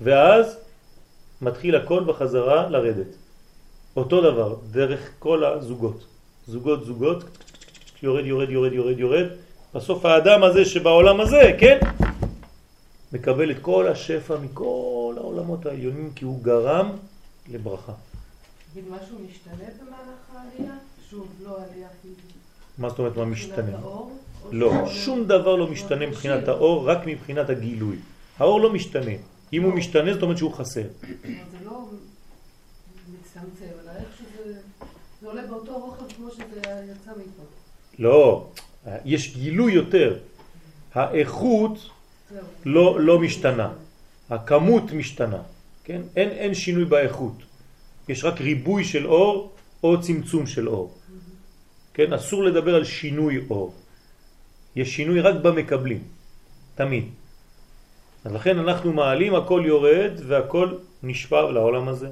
ואז מתחיל הכל בחזרה לרדת. אותו דבר, דרך כל הזוגות. זוגות, זוגות, יורד, יורד, יורד, יורד, יורד. בסוף האדם הזה שבעולם הזה, כן? מקבל את כל השפע מכל העולמות העליונים כי הוא גרם לברכה. תגיד, משהו משתנה במהלך העלייה? שוב, לא עלייה. מה זאת אומרת מה משתנה? לא, שום דבר לא משתנה מבחינת האור, רק מבחינת הגילוי. האור לא משתנה. אם הוא משתנה זאת אומרת שהוא חסר. זה לא מצטמצם, אלא איך שזה... זה עולה באותו רוחב כמו שזה יצא מפה. לא, יש גילוי יותר. האיכות לא, לא משתנה, הכמות משתנה, כן? אין, אין שינוי באיכות. יש רק ריבוי של אור או צמצום של אור. כן? אסור לדבר על שינוי אור. יש שינוי רק במקבלים, תמיד. אז לכן אנחנו מעלים, הכל יורד והכל נשפע לעולם הזה.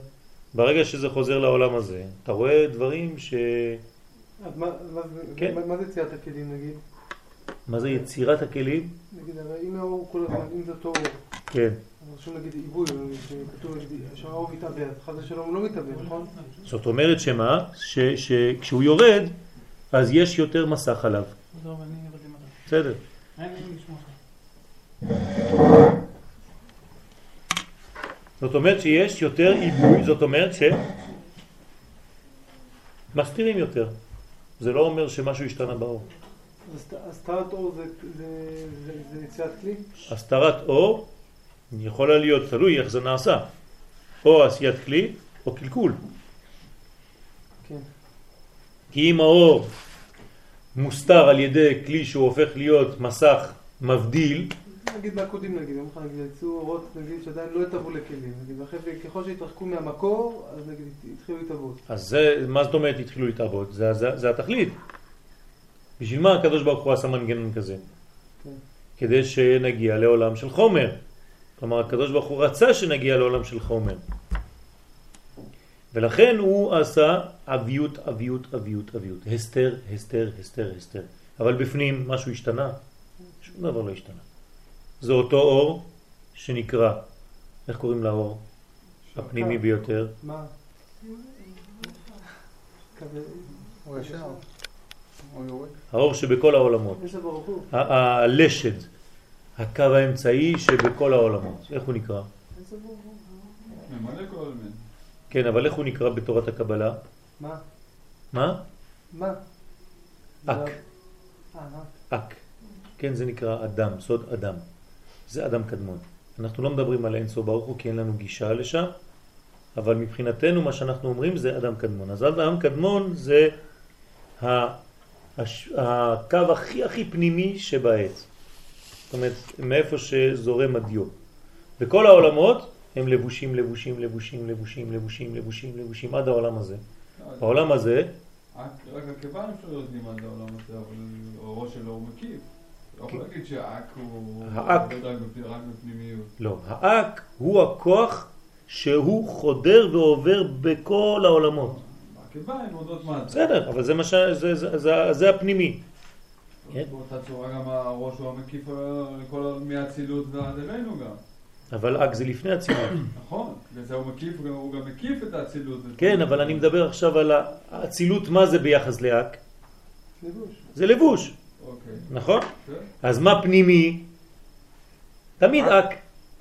ברגע שזה חוזר לעולם הזה, אתה רואה דברים ש... אז מה, כן? מה, מה זה יצירת הכלים נגיד? מה זה יצירת הכלים? נגיד, הרי אם האור כל הזמן, אם זה אותו אור, כן. רשום נגיד עיבוי, כתוב שהאור מתאבד, חס ושלום הוא לא מתאבד, נכון? זאת אומרת שמה? שכשהוא יורד, אז יש יותר מסך עליו. בסדר. זאת אומרת שיש יותר עיבוי, זאת אומרת שמסתירים יותר. זה לא אומר שמשהו השתנה באור. הסתרת אור זה יציאת כלי? הסתרת אור יכולה להיות תלוי איך זה נעשה. או עשיית כלי או קלקול. כן. כי אם האור מוסתר על ידי כלי שהוא הופך להיות מסך מבדיל, נגיד מהקודים נגיד, יום אחד נגיד יצאו אורות נגיד שעדיין לא התאבו לכלים, נגיד, ואחרי זה ככל שהתרחקו מהמקור, אז נגיד התחילו להתאבות. אז זה, מה זאת אומרת התחילו להתאבות? זה, זה, זה התכלית. בשביל מה הקדוש ברוך הוא עשה מנגנון כזה? כן. כדי שנגיע לעולם של חומר. כלומר, הקדוש ברוך הוא רצה שנגיע לעולם של חומר. ולכן הוא עשה אביות, אביות, אביות, אביות. הסתר, הסתר, הסתר, הסתר. אבל בפנים משהו השתנה? שום דבר לא השתנה. זה אותו אור שנקרא, איך קוראים לאור? הפנימי ביותר. מה? האור שבכל העולמות. הלשד, הקו האמצעי שבכל העולמות. איך הוא נקרא? כן, אבל איך הוא נקרא בתורת הקבלה? מה? מה? מה? אק. אק. כן, זה נקרא אדם, סוד אדם. זה אדם קדמון. אנחנו לא מדברים על אינסוף ברוך הוא כי אין לנו גישה לשם, אבל מבחינתנו מה שאנחנו אומרים זה אדם קדמון. אז אדם קדמון זה הקו הכי הכי פנימי שבעץ. זאת אומרת, מאיפה שזורם הדיו. וכל העולמות הם לבושים, לבושים, לבושים, לבושים, לבושים, לבושים, לבושים, עד העולם הזה. העולם הזה... רק הכיוון אפשר יודעים עד העולם הזה, אבל הראש שלו הוא מקיף. לא יכול להגיד שהאק הוא רק בפנימיות. לא, האק הוא הכוח שהוא חודר ועובר בכל העולמות. מה בסדר, אבל זה מה ש... זה הפנימי. כן? באותה צורה גם הראש הוא המקיף מהאצילות ועד אלינו גם. אבל אק זה לפני אצילות. נכון, וזה הוא מקיף, הוא גם מקיף את האצילות. כן, אבל אני מדבר עכשיו על האצילות, מה זה ביחס לאק? לבוש. זה לבוש. נכון? כן. אז מה פנימי? תמיד אק.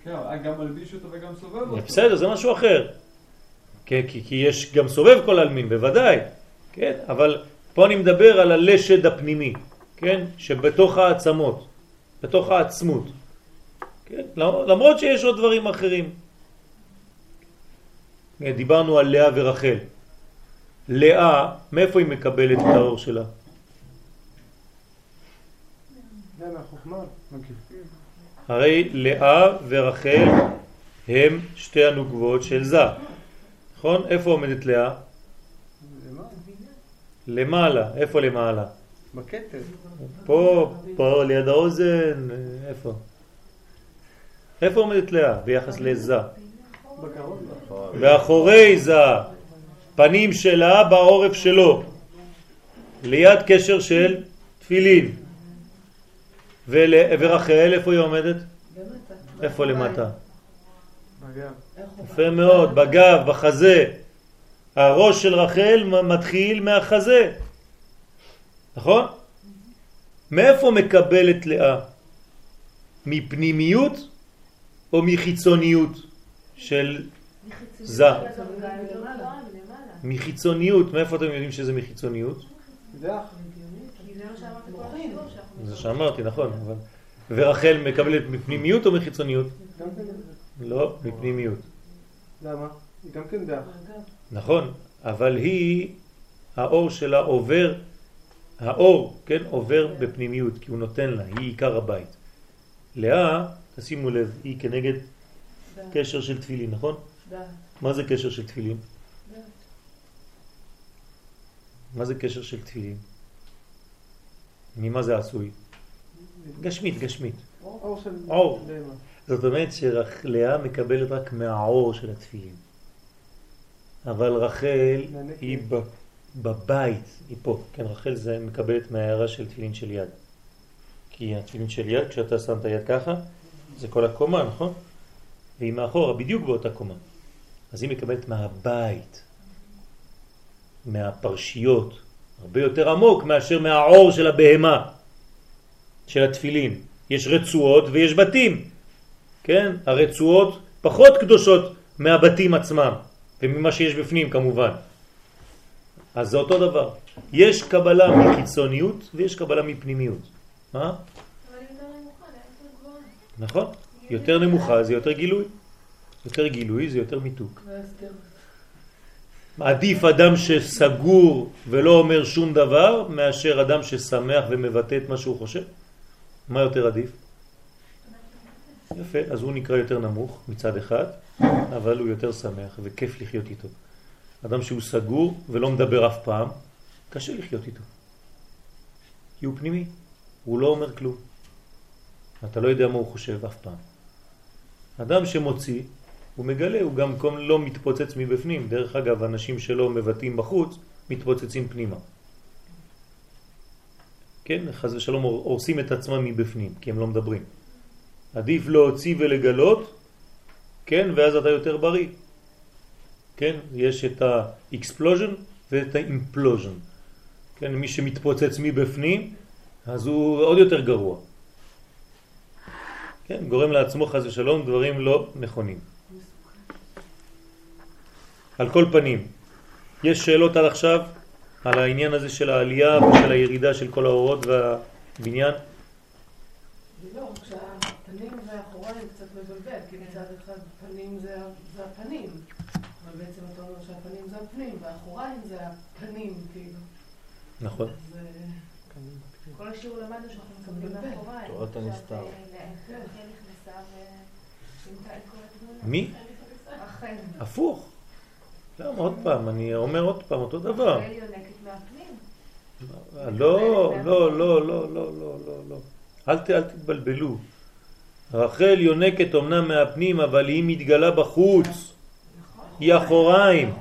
כן, אק גם מלביש אותו וגם סובב אותו. בסדר, זה משהו אחר. כי, כי, כי יש גם סובב כל אלמין, בוודאי. כן, אבל פה אני מדבר על הלשד הפנימי, כן? שבתוך העצמות, בתוך העצמות. כן? למרות שיש עוד דברים אחרים. כן, דיברנו על לאה ורחל. לאה, מאיפה היא מקבלת את האור שלה? הרי לאה ורחל הם שתי הנוגבות של זה. נכון? איפה עומדת לאה? למעלה. איפה למעלה? בכתר. פה, פה, ליד האוזן, איפה? איפה עומדת לאה ביחס לזה? ואחורי זה, פנים שלה בעורף שלו, ליד קשר של תפילין. ורחל, איפה היא עומדת? איפה למטה? יפה מאוד, בגב, בחזה. הראש של רחל מתחיל מהחזה, נכון? מאיפה מקבלת לאה? מפנימיות או מחיצוניות של זה? מחיצוניות, מאיפה אתם יודעים שזה מחיצוניות? זה. זה שאמרתי, נכון. אבל... ורחל מקבלת מפנימיות או מחיצוניות? כן. לא, מפנימיות. למה? היא גם כן. נכון, אבל היא, האור שלה עובר, האור, כן, עובר בפנימיות, כי הוא נותן לה, היא עיקר הבית. לאה, תשימו לב, היא כנגד קשר של תפילין, נכון? מה זה קשר של תפילין? מה זה קשר של תפילין? ממה זה עשוי? גשמית, גשמית. אור של... אור. בהמה. זאת אומרת שלאה מקבלת רק מהאור של התפילין. אבל רחל. היא בבית, היא פה. כן, רחל זה מקבלת מההערה של תפילין של יד. כי התפילין של יד, כשאתה שם את היד ככה, זה כל הקומה, נכון? והיא מאחורה, בדיוק באותה קומה. אז היא מקבלת מהבית, מהפרשיות, הרבה יותר עמוק מאשר מהעור של הבהמה, של התפילין. יש רצועות ויש בתים, כן? הרצועות פחות קדושות מהבתים עצמם, וממה שיש בפנים כמובן. אז זה אותו דבר. יש קבלה מחיצוניות ויש קבלה מפנימיות. מה? נכון. יותר נמוכה זה יותר גילוי. יותר גילוי זה יותר מיתוק. עדיף אדם שסגור ולא אומר שום דבר מאשר אדם ששמח ומבטא את מה שהוא חושב. מה יותר עדיף? יפה, אז הוא נקרא יותר נמוך מצד אחד, אבל הוא יותר שמח וכיף לחיות איתו. אדם שהוא סגור ולא מדבר אף פעם, קשה לחיות איתו. כי הוא פנימי, הוא לא אומר כלום. אתה לא יודע מה הוא חושב אף פעם. אדם שמוציא, הוא מגלה, הוא גם כל לא מתפוצץ מבפנים. דרך אגב, אנשים שלא מבטאים בחוץ, מתפוצצים פנימה. כן, חז ושלום הורסים את עצמם מבפנים, כי הם לא מדברים. עדיף להוציא ולגלות, כן, ואז אתה יותר בריא. כן, יש את ה-explosion ואת ה-implosion. כן, מי שמתפוצץ מבפנים, אז הוא עוד יותר גרוע. כן, גורם לעצמו חז ושלום דברים לא נכונים. על כל פנים, יש שאלות עד עכשיו על העניין הזה של העלייה ושל הירידה של כל האורות והבניין? לא, כשהפנים והאחוריים קצת מבלבל, כי מצד אחד פנים זה זה הפנים, אבל בעצם אתה אומר שהפנים זה הפנים, והאחוריים זה הפנים, כאילו. נכון. אז אה, כל השיעור למדנו שאנחנו מקבלים. מאחוריים. תורת הנסתר. אה. מי? הפוך. למה עוד פעם? אני אומר עוד פעם אותו דבר. מהפנים. לא, לא, לא, לא, לא, לא, לא, לא. אל, ת, אל תתבלבלו. רחל יונקת אמנם מהפנים, אבל היא מתגלה בחוץ. נכון. היא אחוריים.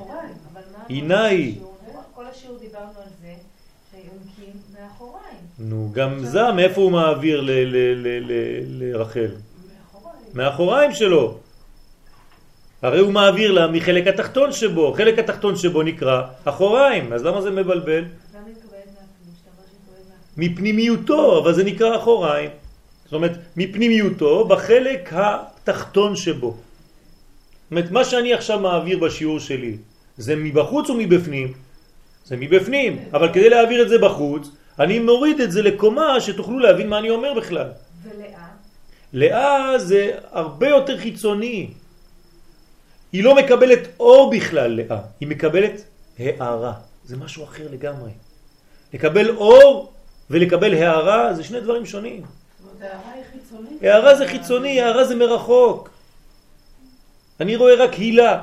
היא. בשיעור? כל השיעור דיברנו על זה שיונקים מאחוריים. נו, גם זה, מאיפה הוא מעביר לרחל? מאחוריים. מהאחוריים שלו. הרי הוא מעביר לה מחלק התחתון שבו, חלק התחתון שבו נקרא אחוריים, אז למה זה מבלבל? מפנימיותו, אבל זה נקרא אחוריים. זאת אומרת, מפנימיותו בחלק התחתון שבו. זאת אומרת, מה שאני עכשיו מעביר בשיעור שלי, זה מבחוץ או מבפנים? זה מבפנים, אבל כדי להעביר את זה בחוץ, אני מוריד את זה לקומה שתוכלו להבין מה אני אומר בכלל. ולאה? לאה זה הרבה יותר חיצוני. היא לא מקבלת אור בכלל, לאה. היא מקבלת הערה. זה משהו אחר לגמרי. לקבל אור ולקבל הערה זה שני דברים שונים. זאת אומרת, הערה היא חיצונית. הערה זה חיצוני, הערה זה מרחוק. אני רואה רק הילה.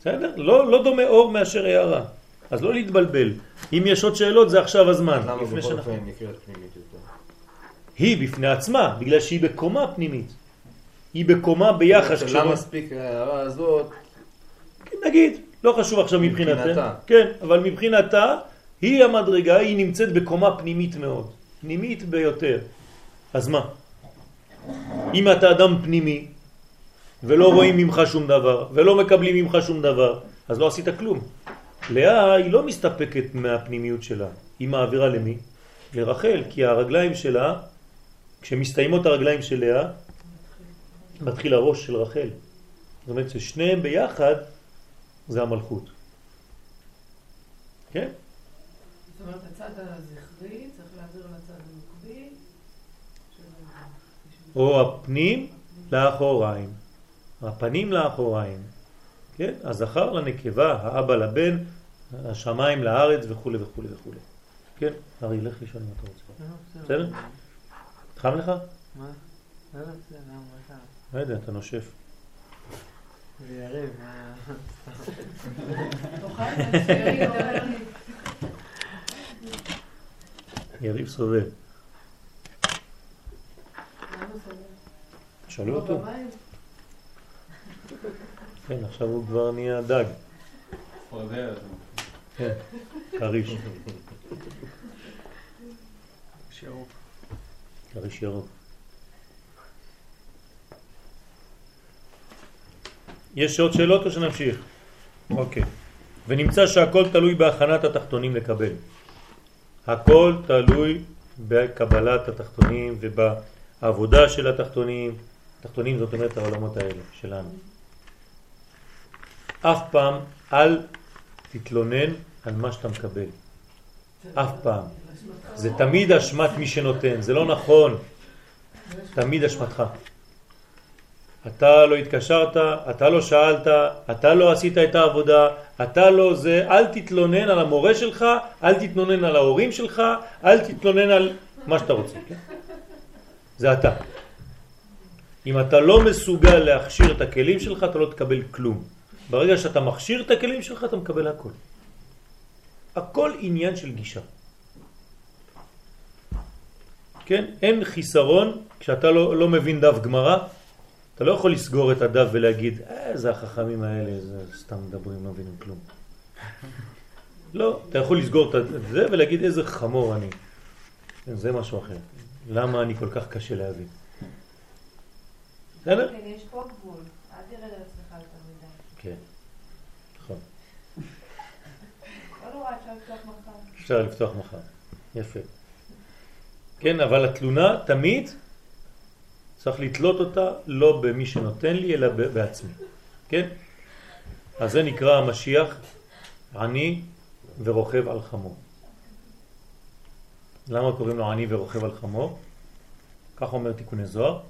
בסדר? לא, לא דומה אור מאשר הערה. אז לא להתבלבל. אם יש עוד שאלות זה עכשיו הזמן. למה בכל אופן נקראת פנימית יותר? היא בפני עצמה, בגלל שהיא בקומה פנימית. היא בקומה ביחס. למה מספיק ההערה הזאת? נגיד, לא חשוב עכשיו. מבחינתה. כן, אבל מבחינתה, היא המדרגה, היא נמצאת בקומה פנימית מאוד. פנימית ביותר. אז מה? אם אתה אדם פנימי ולא רואים ממך שום דבר ולא מקבלים ממך שום דבר, אז לא עשית כלום. לאה היא לא מסתפקת מהפנימיות שלה, היא מעבירה למי? לרחל, כי הרגליים שלה, כשמסתיימות הרגליים של לאה, מתחיל הראש של רחל. זאת אומרת ששניהם ביחד זה המלכות. כן? זאת אומרת, הצד הזכרי צריך להעביר לצד המקביל. או הפנים לאחוריים. הפנים לאחוריים. כן? הזכר לנקבה, האבא לבן, השמיים לארץ וכו' וכו' וכו'. כן? ארי, לך לישון אם אתה רוצה. בסדר? חם לך? מה? לא, יודע, אתה נושף. זה יריב, מצוירים, יריב סובל. שאלו אותו. כן, עכשיו הוא כבר נהיה דג. כן, כריש. כריש ירוק. יש עוד שאלות או שנמשיך? אוקיי. ונמצא שהכל תלוי בהכנת התחתונים לקבל. הכל תלוי בקבלת התחתונים ובעבודה של התחתונים. תחתונים זאת אומרת העולמות האלה שלנו. אף פעם אל תתלונן על מה שאתה מקבל. אף פעם. זה תמיד אשמת מי שנותן, זה לא נכון. תמיד אשמתך. אתה לא התקשרת, אתה לא שאלת, אתה לא עשית את העבודה, אתה לא זה, אל תתלונן על המורה שלך, אל תתלונן על ההורים שלך, אל תתלונן על מה שאתה רוצה. כן? זה אתה. אם אתה לא מסוגל להכשיר את הכלים שלך, אתה לא תקבל כלום. ברגע שאתה מכשיר את הכלים שלך, אתה מקבל הכל. הכל עניין של גישה. כן? אין חיסרון כשאתה לא, לא מבין דף גמרא, אתה לא יכול לסגור את הדף ולהגיד, אה, זה החכמים האלה, זה סתם מדברים, לא מבינים כלום. לא, אתה יכול לסגור את זה ולהגיד איזה חמור אני. זה משהו אחר. למה אני כל כך קשה להבין? בסדר? כן, יש פה גבול. אל תרד על עצמך יותר מדי. כן, נכון. לא נורא, אפשר לפתוח מחר. אפשר לפתוח מחר. יפה. כן, אבל התלונה תמיד צריך לתלות אותה לא במי שנותן לי, אלא בעצמי. כן? אז זה נקרא המשיח עני ורוכב על חמור. למה קוראים לו עני ורוכב על חמור? כך אומר תיקוני זוהר.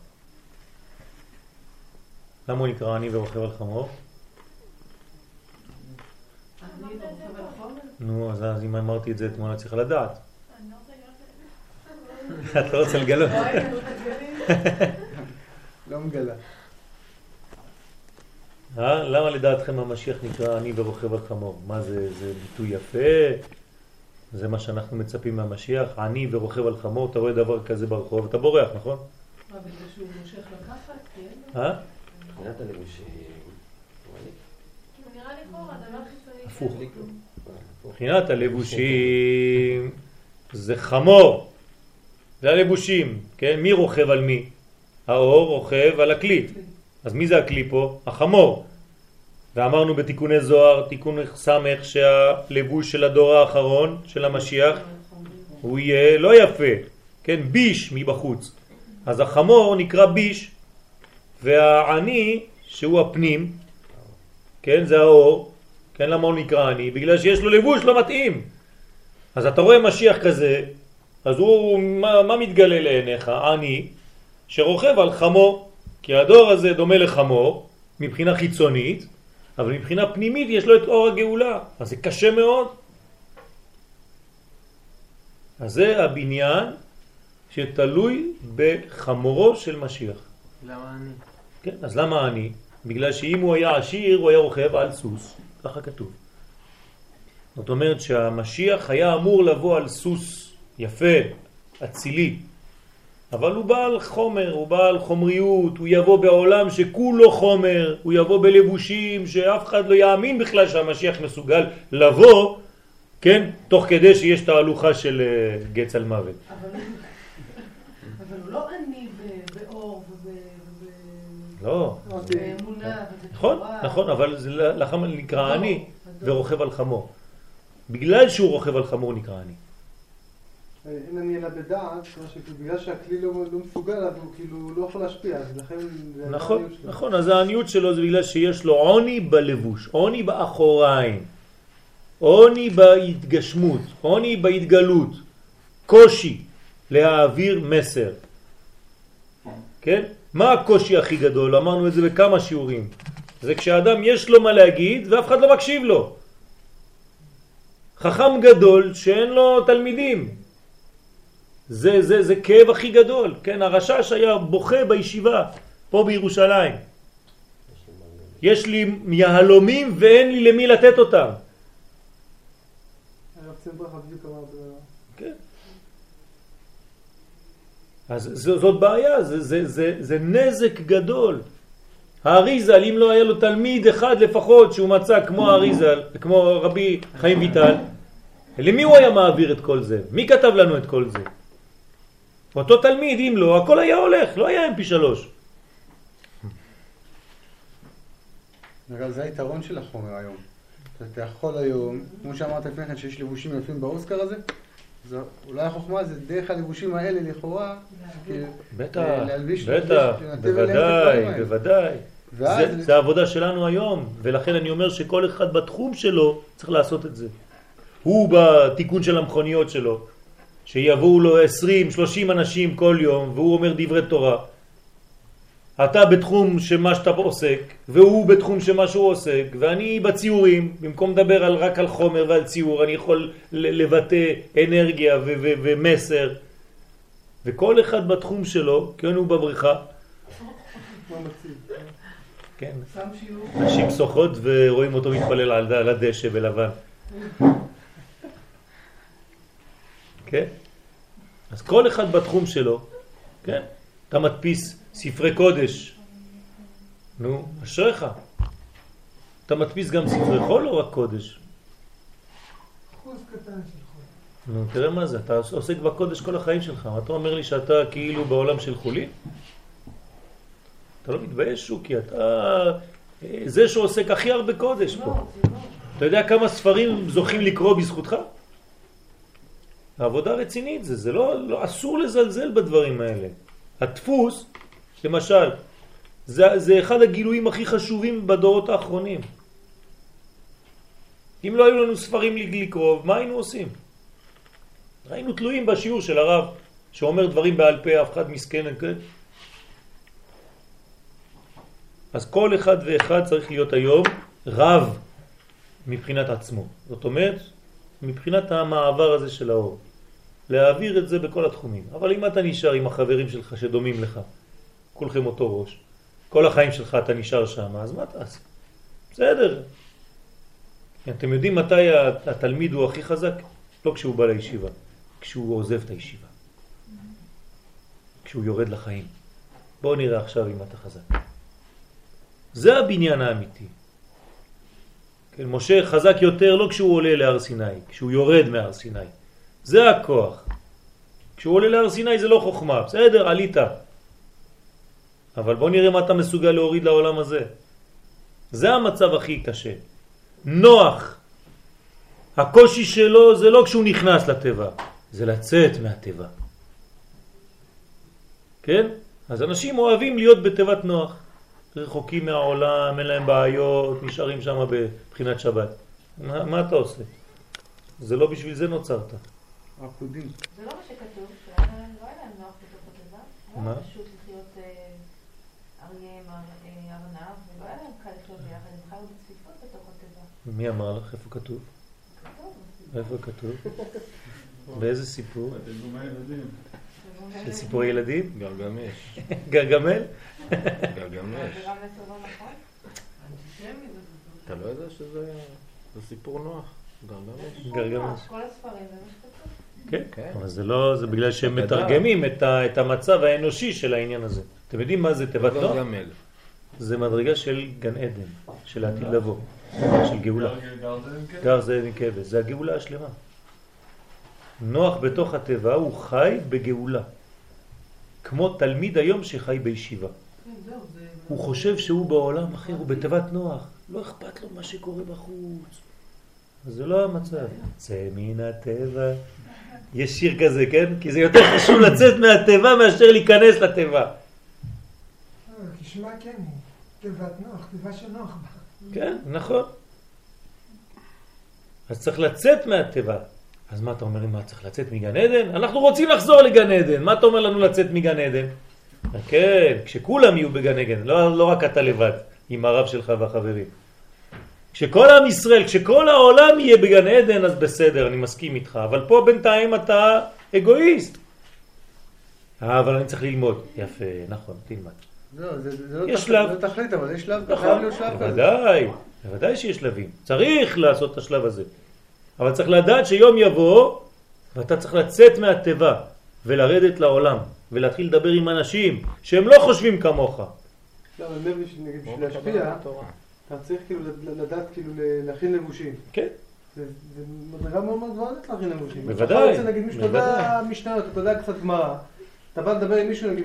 למה הוא נקרא עני ורוכב על חמור? נו, אז, אז אם אמרתי את זה אתמול, צריך לדעת. את לא רוצה לגלות. לא מתגלים. לא מגלה. אה? למה לדעתכם המשיח נקרא אני ורוכב על חמור? מה זה, זה ביטוי יפה? זה מה שאנחנו מצפים מהמשיח? אני ורוכב על חמור, אתה רואה דבר כזה ברחוב, אתה בורח, נכון? מה, בגלל שהוא מושך לקחת? כן. אה? מבחינת הלבושים, נראה לי חורה, דבר חיצוני. הפוך. מבחינת הלבושים זה חמור, זה הלבושים, כן? מי רוכב על מי? האור רוכב על הכלי. אז מי זה הכלי פה? החמור. ואמרנו בתיקוני זוהר, תיקון סמך, שהלבוש של הדור האחרון, של המשיח, הוא יהיה לא יפה, כן? ביש מבחוץ. אז החמור נקרא ביש, והעני, שהוא הפנים, כן? זה האור, כן? למה הוא נקרא עני? בגלל שיש לו לבוש לא מתאים. אז אתה רואה משיח כזה, אז הוא, מה, מה מתגלה לעיניך? עני, שרוכב על חמור. כי הדור הזה דומה לחמור, מבחינה חיצונית, אבל מבחינה פנימית יש לו את אור הגאולה, אז זה קשה מאוד. אז זה הבניין שתלוי בחמורו של משיח. למה אני? כן, אז למה אני? בגלל שאם הוא היה עשיר, הוא היה רוכב על סוס, ככה כתוב. זאת אומרת שהמשיח היה אמור לבוא על סוס יפה, אצילי, אבל הוא בעל חומר, הוא בעל חומריות, הוא יבוא בעולם שכולו חומר, הוא יבוא בלבושים שאף אחד לא יאמין בכלל שהמשיח מסוגל לבוא, כן, תוך כדי שיש תהלוכה של אה, גץ על מוות. אבל אבל הוא לא עני באור לא. באמונה נכון. נכון, אבל זה לחם נקרא הדור, עני הדור. ורוכב על חמור. בגלל שהוא רוכב על חמור נקרא עני. אין אני אלא בדעת, בגלל שהכלי לא לא מסוגל, אז הוא כאילו לא יכול להשפיע, אז לכן... נכון, שלו. נכון, אז העניות שלו זה בגלל שיש לו עוני בלבוש, עוני באחוריים, עוני בהתגשמות, עוני בהתגלות, קושי להעביר מסר. כן? מה הקושי הכי גדול? אמרנו את זה בכמה שיעורים. זה כשאדם יש לו מה להגיד ואף אחד לא מקשיב לו. חכם גדול שאין לו תלמידים. זה, זה, זה כאב הכי גדול. כן, הרשש היה בוכה בישיבה, פה בירושלים. יש לי יהלומים ואין לי למי לתת אותם. כן. אז זאת בעיה, זה, זה, זה, זה נזק גדול. האריזל, אם לא היה לו תלמיד אחד לפחות שהוא מצא כמו האריזל, כמו רבי חיים ויטל, למי הוא היה מעביר את כל זה? מי כתב לנו את כל זה? אותו תלמיד, אם לא, הכל היה הולך, לא היה mp3. אגב, זה היתרון של החומר היום. אתה יכול היום, כמו שאמרת לפני כן, שיש לבושים יפים באוסקר הזה, אז אולי החוכמה זה דרך הלבושים האלה לכאורה, בטח, להלביש- בטח, בוודאי. בוודאי. זה, זה העבודה שלנו היום, ולכן אני אומר שכל אחד בתחום שלו צריך לעשות את זה. הוא בתיקון של המכוניות שלו, שיבואו לו 20-30 אנשים כל יום, והוא אומר דברי תורה. אתה בתחום שמה שאתה עוסק, והוא בתחום שמה שהוא עוסק, ואני בציורים, במקום לדבר על, רק על חומר ועל ציור, אני יכול לבטא אנרגיה ומסר. וכל אחד בתחום שלו, כן הוא בבריכה. כן. נשים שוחות ורואים אותו מתפלל על הדשא בלבן. כן? אז כל אחד בתחום שלו, כן? אתה מדפיס ספרי קודש. נו, אשריך. אתה מדפיס גם ספרי חול או רק קודש? אחוז קטן של חול. נו, תראה מה זה, אתה עוסק בקודש כל החיים שלך. אתה אומר לי שאתה כאילו בעולם של חולין? אתה לא מתבייש, שוקי, אתה אה, זה שעוסק הכי הרבה קודש פה. לא, לא. אתה יודע כמה ספרים זוכים לקרוא בזכותך? העבודה רצינית זה, זה לא, לא, אסור לזלזל בדברים האלה. הדפוס, למשל, זה, זה אחד הגילויים הכי חשובים בדורות האחרונים. אם לא היו לנו ספרים לקרוא, מה היינו עושים? היינו תלויים בשיעור של הרב, שאומר דברים בעל פה, אף אחד מסכן, כן? אז כל אחד ואחד צריך להיות היום רב מבחינת עצמו. זאת אומרת, מבחינת המעבר הזה של האור. להעביר את זה בכל התחומים. אבל אם אתה נשאר עם החברים שלך שדומים לך, כולכם אותו ראש, כל החיים שלך אתה נשאר שם, אז מה תעשה? בסדר. אתם יודעים מתי התלמיד הוא הכי חזק? לא כשהוא בא לישיבה, כשהוא עוזב את הישיבה. כשהוא יורד לחיים. בואו נראה עכשיו אם אתה חזק. זה הבניין האמיתי. כן, משה חזק יותר לא כשהוא עולה להר סיני, כשהוא יורד מהר סיני. זה הכוח. כשהוא עולה להר סיני זה לא חוכמה, בסדר, עלית. אבל בוא נראה מה אתה מסוגל להוריד לעולם הזה. זה המצב הכי קשה. נוח, הקושי שלו זה לא כשהוא נכנס לטבע, זה לצאת מהטבע. כן? אז אנשים אוהבים להיות בתיבת נוח. רחוקים מהעולם, אין להם בעיות, נשארים שם בבחינת שבת. מה, מה אתה עושה? זה לא בשביל זה נוצרת. עקודים. זה לא מה שכתוב, שלא היה להם נוח בתוך התיבה. מה? פשוט לחיות אה, אריה עם אר- אה, ארנב, ולא היה להם קל לחיות ביחד, הם חיו בצפיפות בתוך התיבה. מי אמר לך? איפה כתוב? כתוב. איפה כתוב? באיזה סיפור? של סיפורי ילדים? גרגמש. גרגמל? גרגמש. לא נכון? אתה לא יודע שזה זה סיפור נוח? גרגמש. גרגמש. כל הספרים. כן, כן. אבל זה לא, זה בגלל שהם. מתרגמים את המצב האנושי של העניין הזה. אתם יודעים מה זה תיבת נוח? גרגמל. זה מדרגה של גן עדן, של העתיד לבוא, של גאולה. גר- כן? זה נקבה, זה הגאולה השלמה. נוח בתוך הטבע הוא חי בגאולה, כמו תלמיד היום שחי בישיבה. הוא חושב שהוא בעולם אחר, הוא בתיבת נוח. לא אכפת לו מה שקורה בחוץ. זה לא המצב. צא מן הטבע. יש שיר כזה, כן? כי זה יותר חשוב לצאת מהטבע מאשר להיכנס לטבע. כשמה כן. תיבת נוח, תיבה של נוח. כן, נכון. אז צריך לצאת מהטבע. אז מה אתה אומר לי, מה צריך לצאת מגן עדן? אנחנו רוצים לחזור לגן עדן. מה אתה אומר לנו לצאת מגן עדן? כן, כשכולם יהיו בגן עדן, לא, לא רק אתה לבד, עם הרב שלך והחברים. כשכל עם ישראל, כשכל העולם יהיה בגן עדן, אז בסדר, אני מסכים איתך. אבל פה בינתיים אתה אגואיסט. אה, אבל אני צריך ללמוד. יפה, נכון, תלמד. לא, זה זה לא יש תכלית- שלב. לא תכלית, אבל יש שלב, חייב נכון, להיות שלב כזה. בוודאי, בוודאי שיש שלבים. צריך לעשות את השלב הזה. אבל צריך לדעת שיום יבוא, ואתה צריך לצאת מהטבע ולרדת לעולם, ולהתחיל לדבר עם אנשים שהם לא חושבים כמוך. לא, אבל אומר לי שנגיד בשביל להשפיע, אתה צריך כאילו לד- לדעת כאילו להכין לבושים. כן. זה מדרגה מאוד מאוד גבוהה להכין לבושים. בוודאי, אתה רוצה להגיד מישהו, אתה יודע בוודאי. משניות, אתה יודע קצת גמרא. אתה בא לדבר עם מישהו נגיד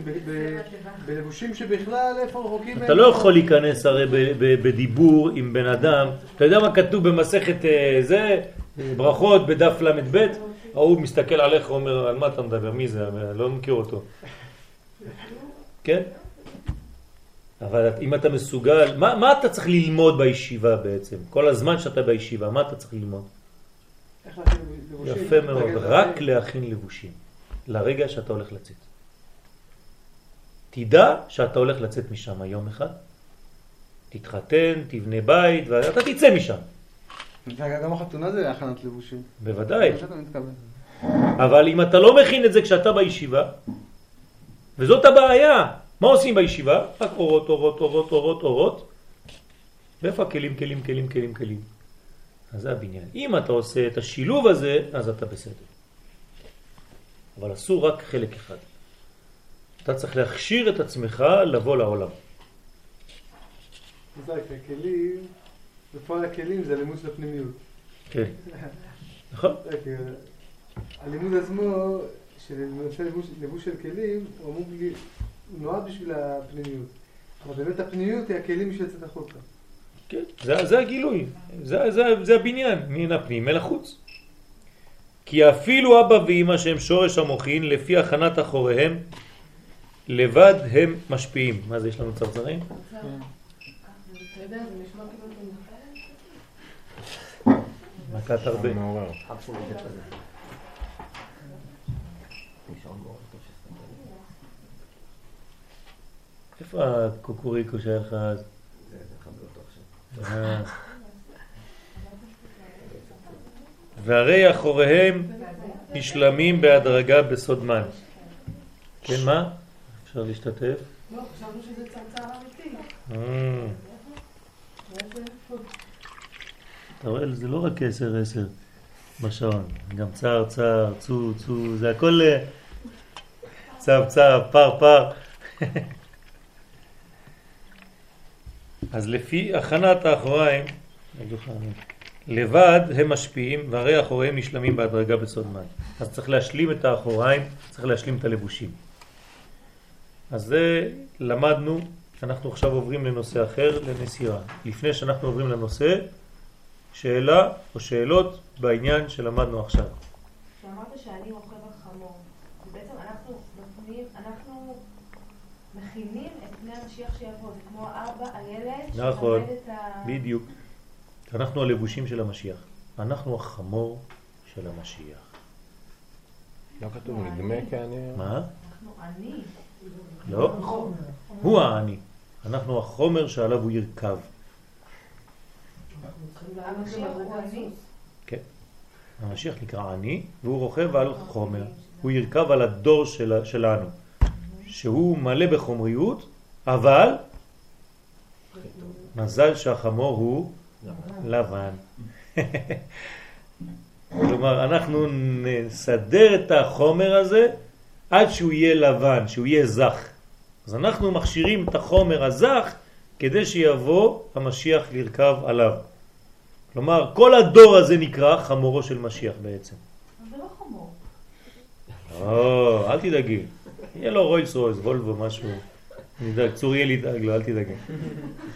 בלבושים שבכלל איפה רחוקים אתה לא יכול להיכנס הרי בדיבור עם בן אדם, אתה יודע מה כתוב במסכת אה, זה, ברכות בדף ל"ב? ההוא מסתכל עליך ואומר, על מה אתה מדבר? מי זה? אני לא מכיר אותו. כן? אבל אם אתה מסוגל, מה, מה אתה צריך ללמוד בישיבה בעצם? כל הזמן שאתה בישיבה, מה אתה צריך ללמוד? יפה מאוד, רק להכין לבושים, לרגע שאתה הולך לצאת. תדע שאתה הולך לצאת משם יום אחד, תתחתן, תבנה בית, ואתה תצא משם, גם החתונה זה הכנת לבושים. בוודאי. אבל אם אתה לא מכין את זה כשאתה בישיבה, וזאת הבעיה, מה עושים בישיבה? רק אורות, אורות, אורות, אורות, אורות. ואיפה הכלים, כלים, כלים, כלים, כלים? אז זה הבניין. אם אתה עושה את השילוב הזה, אז אתה בסדר. אבל אסור רק חלק אחד. אתה צריך להכשיר את עצמך לבוא לעולם. זה הכלים, בפועל הכלים זה הלימוד של הפנימיות. כן. נכון? כי הלימוד עצמו, של לבוש, של כלים, הוא אמור, לי- הוא נועד בשביל הפנימיות. אבל באמת הפנימיות היא הכלים בשביל לצאת החוצה. כן. זה, זה הגילוי, זה, זה, זה הבניין, מן הפנים אל החוץ. כי אפילו אבא ואמא שהם שורש המוחין, לפי הכנת אחוריהם, לבד הם משפיעים. מה זה, יש לנו צרצרים? אתה יודע, זה נשמע כאילו. מכת הרבה. איפה הקוקוריקו שהיה לך אז? אה. והרי אחוריהם נשלמים בהדרגה בסודמן. כן, מה? אפשר להשתתף? לא, חשבנו שזה צרצר אמיתי. אה. אתה רואה, זה לא רק עשר עשר בשעון, גם צער צער, צו צו, זה הכל אה, צב צב, פר פר. אז לפי הכנת האחוריים, לבד הם משפיעים והרי האחוריים נשלמים בהדרגה בסוד מן. אז צריך להשלים את האחוריים, צריך להשלים את הלבושים. אז זה למדנו, אנחנו עכשיו עוברים לנושא אחר, לנסירה. לפני שאנחנו עוברים לנושא, שאלה או שאלות בעניין שלמדנו עכשיו. כשאמרת שאני רוכב על חמור, בעצם אנחנו נותנים, אנחנו מכינים את פני המשיח שיבוא, זה כמו אבא, הילד, נכון. בדיוק. אנחנו הלבושים של המשיח. אנחנו החמור של המשיח. לא כתוב נדמה כאני... מה? אנחנו אני. לא. הוא העני. אנחנו החומר שעליו הוא ירכב. סוס. המשיח נקרא עני, והוא רוכב על חומר. הוא ירכב על הדור של, שלנו, שהוא מלא בחומריות, אבל מזל שהחמור הוא לבן. כלומר, אנחנו נסדר את החומר הזה עד שהוא יהיה לבן, שהוא יהיה זך. אז אנחנו מכשירים את החומר הזך כדי שיבוא המשיח לרכב עליו. כלומר, כל הדור הזה נקרא חמורו של משיח בעצם. אבל זה לא חמור. או, אל תדאגי. יהיה לו רוילס רויס, וולבו, משהו. נדאג, צוריאל ידאג לו, אל תדאג.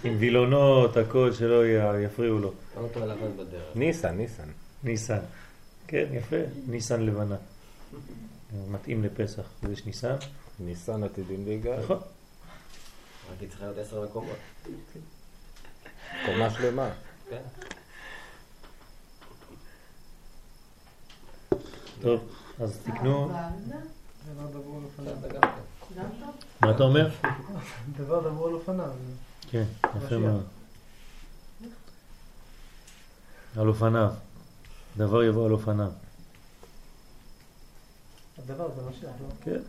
עם וילונות, הכל, שלא יפריעו לו. הלבן בדרך. ניסן, ניסן. ניסן. כן, יפה, ניסן לבנה. מתאים לפסח, יש ניסן. ניסן עתידים להיגאל. נכון. רק היא צריכה להיות עשר מקומות. קומה שלמה. כן. טוב, אז תקנו. מה אתה אומר? דבר דבור על אופניו. כן, יפה. מאוד. על אופניו. דבר יבוא על אופניו. הדבר זה משיח, לא? כן.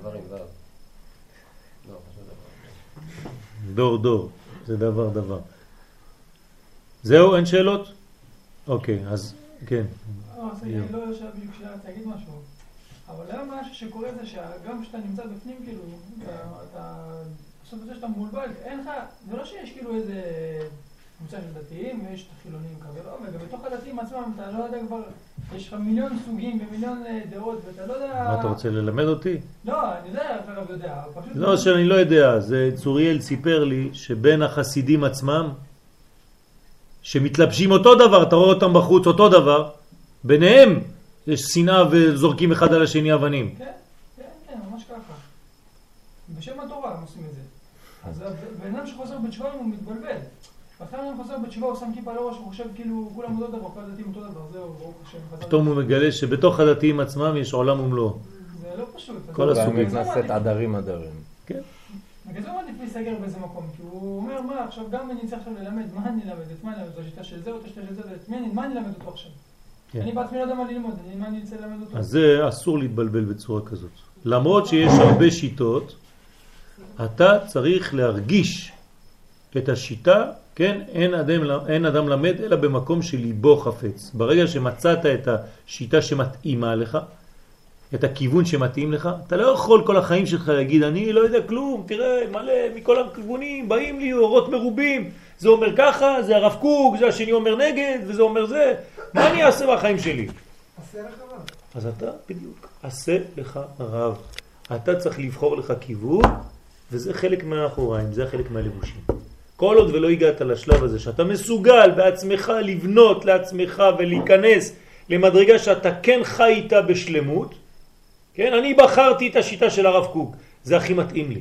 דבר עם. לא, דבר. דור דור. זה דבר דבר. זהו, אין שאלות? אוקיי, אז כן. אני לא יושב בדיוק כשרציתי להגיד משהו. אבל היום משהו שקורה זה שגם כשאתה נמצא בפנים, כאילו, אתה- אתה... בסוף זה שאתה מבולבל, אין לך... זה לא שיש כאילו איזה קבוצה של דתיים ויש את החילונים כזה, לא, ובתוך הדתיים עצמם אתה לא יודע כבר... יש לך מיליון סוגים ומיליון אה, דעות ואתה לא יודע... מה אתה רוצה ללמד אותי? לא, אני יודע, אתה גם יודע, פשוט... לא, שאני לא יודע. זה צוריאל סיפר לי שבין החסידים עצמם, שמתלבשים אותו דבר, אתה רואה אותם בחוץ אותו דבר, ביניהם יש שנאה וזורקים אחד על השני אבנים. כן, כן, כן, ממש ככה. בשם התורה הם עושים את זה. אז הבן אדם שחוזר בתשובה הוא מתבלבל. ואחרי אדם חוזר בתשובה הוא שם כיפה על הראש, הוא חושב כאילו כולם אותו דבר, כל הדתיים אותו דבר, זהו, ברוך השם. פתאום הוא מגלה שבתוך הדתיים עצמם יש עולם ומלואו. זה לא פשוט. כל הסוגים. מעדיף- עדרים עדרים. בגלל זה הוא מעדיף להיסגר באיזה מקום, כי הוא אומר, מה, עכשיו גם אני צריך עכשיו ללמד, מה אני אלמד? את מה אני אלמד? זו השיטה של זה או את השיטה של זה? את מי אני- מה אני אלמד אותו עכשיו? כן. אני בעצמי לא יודע מה ללמוד, אני- מה אני רוצה ללמד אותו? אז זה אסור להתבלבל בצורה כזאת. למרות שיש הרבה שיטות, אתה צריך להרגיש את השיטה, כן? אין אדם, אין אדם למד אלא במקום שליבו חפץ. ברגע שמצאת את השיטה שמתאימה לך, את הכיוון שמתאים לך, אתה לא יכול כל החיים שלך להגיד, אני לא יודע כלום, תראה, מלא מכל הכיוונים, באים לי אורות מרובים, זה אומר ככה, זה הרב קוק, זה השני אומר נגד, וזה אומר זה, מה אני אעשה בחיים שלי? עשה לך רב. אז אתה, בדיוק, עשה לך רב. אתה צריך לבחור לך כיוון, וזה חלק מהאחוריים, זה חלק מהלבושים. כל עוד ולא הגעת לשלב הזה, שאתה מסוגל בעצמך לבנות לעצמך ולהיכנס למדרגה שאתה כן חי איתה בשלמות, כן, אני בחרתי את השיטה של הרב קוק, זה הכי מתאים לי.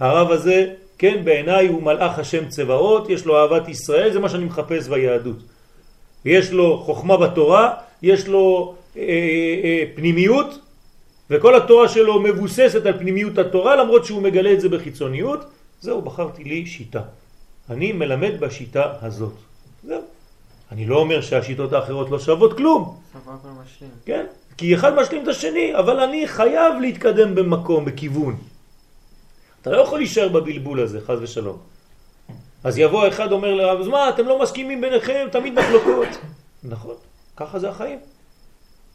הרב הזה, כן, בעיניי הוא מלאך השם צבאות, יש לו אהבת ישראל, זה מה שאני מחפש ביהדות. יש לו חוכמה בתורה, יש לו אה, אה, פנימיות, וכל התורה שלו מבוססת על פנימיות התורה, למרות שהוא מגלה את זה בחיצוניות. זהו, בחרתי לי שיטה. אני מלמד בשיטה הזאת. זהו. אני לא אומר שהשיטות האחרות לא שוות כלום, הכל משלים. כן? כי אחד משלים את השני, אבל אני חייב להתקדם במקום, בכיוון. אתה לא יכול להישאר בבלבול הזה, חז ושלום. אז יבוא אחד אומר לרב, אז מה, אתם לא מסכימים ביניכם, תמיד מחלוקות. נכון, ככה זה החיים.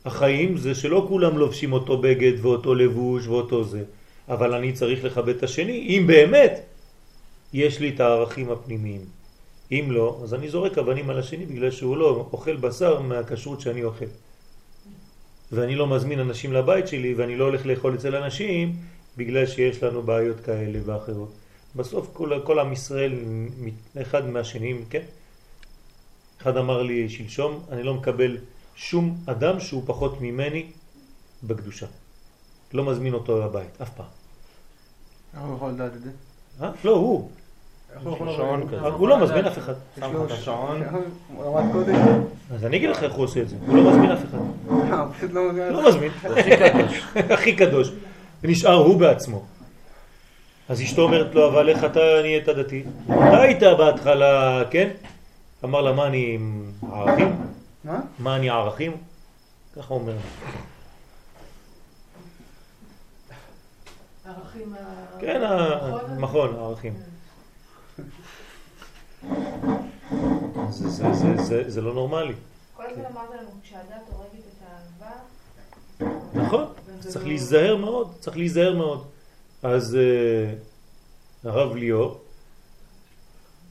החיים זה שלא כולם לובשים אותו בגד ואותו לבוש ואותו זה, אבל אני צריך לכבד את השני, אם באמת יש לי את הערכים הפנימיים. אם לא, אז אני זורק אבנים על השני בגלל שהוא לא אוכל בשר מהכשרות שאני אוכל. ואני לא מזמין אנשים לבית שלי ואני לא הולך לאכול אצל אנשים בגלל שיש לנו בעיות כאלה ואחרות. בסוף כל, כל עם ישראל אחד מהשני, כן? אחד אמר לי שלשום, אני לא מקבל שום אדם שהוא פחות ממני בקדושה. לא מזמין אותו לבית, אף פעם. איך הוא יכול לדעת את זה? אה? לא, הוא. הוא לא מזמין אף אחד. שם לך את השעון. הוא למד קודם? אז אני אגיד לך איך הוא עושה את זה. הוא לא מזמין אף אחד. אה, לא מבין. לא מזמין. הכי קדוש. ונשאר הוא בעצמו. אז אשתו אומרת לו, אבל איך אתה נהיית דתי? אתה היית בהתחלה, כן? אמר לה, מה אני עם ערכים? מה? מה אני ערכים? ככה הוא אומר. ערכים ה... כן, המכון, הערכים. זה- זה- זה- זה- זה לא נורמלי. כל הזמן אמרת לנו, כשהדת הורגת את האהבה, נכון, צריך לא- להיזהר מאוד, צריך להיזהר מאוד. אז אה, הרב ליאור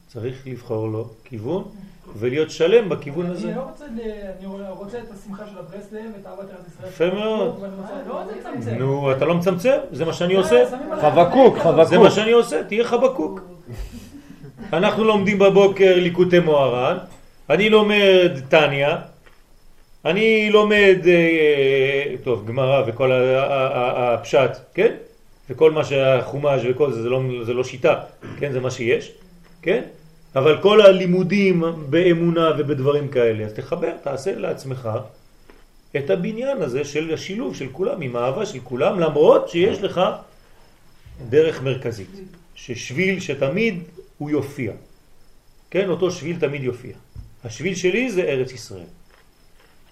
צריך לבחור לו כיוון ולהיות שלם בכיוון הזה. אני לא רוצה, אני רוצה את השמחה של הברסלב, את אהבת ארץ ישראל. יפה מאוד. רוצה- לא. נו, אתה לא מצמצם? זה מה שאני אה, עושה. חבקוק, חבקוק. זה מה שאני עושה, תהיה חבקוק. אנחנו לומדים בבוקר ליקוטי מוהר"ן, אני לומד טניה, אני לומד, טוב, גמרא וכל הפשט, כן? וכל מה שהחומש וכל זה, זה לא, זה לא שיטה, כן? זה מה שיש, כן? אבל כל הלימודים באמונה ובדברים כאלה, אז תחבר, תעשה לעצמך את הבניין הזה של השילוב של כולם, עם האהבה של כולם, למרות שיש לך דרך מרכזית, ששביל שתמיד הוא יופיע. כן, אותו שביל תמיד יופיע. השביל שלי זה ארץ ישראל,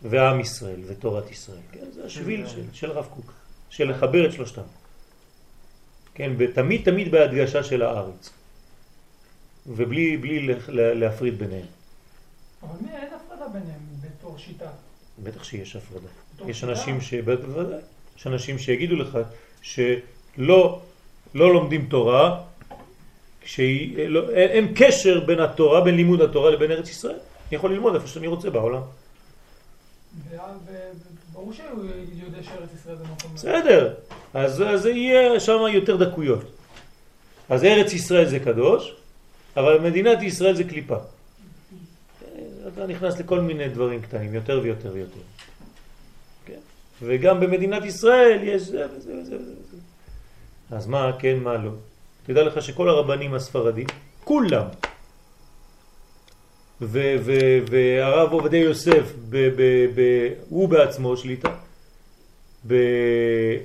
ועם ישראל, ותורת ישראל. כן, זה השביל של, של הרב קוק, של לחבר את שלושתם. כן, ותמיד תמיד בהדגשה של הארץ. ובלי בלי להפריד ביניהם. אבל מי, אין הפרדה ביניהם בתור שיטה. בטח שיש הפרדה. יש שיטה. אנשים ש... בוודאי. יש אנשים שיגידו לך שלא לא לומדים תורה, כשהיא, לא, אין, אין קשר בין התורה, בין לימוד התורה לבין ארץ ישראל. אני יכול ללמוד איפה שאני רוצה בעולם. ברור שהוא יודע שארץ ישראל זה מקום... בסדר, אז זה יהיה שם יותר דקויות. אז ארץ ישראל זה קדוש, אבל מדינת ישראל זה קליפה. אתה נכנס לכל מיני דברים קטנים, יותר ויותר ויותר. כן? וגם במדינת ישראל יש זה וזה וזה וזה. אז מה כן, מה לא? תדע לך שכל הרבנים הספרדים, כולם, והרב עובדיה יוסף, ב- ב- ב- הוא בעצמו שליטה, ב-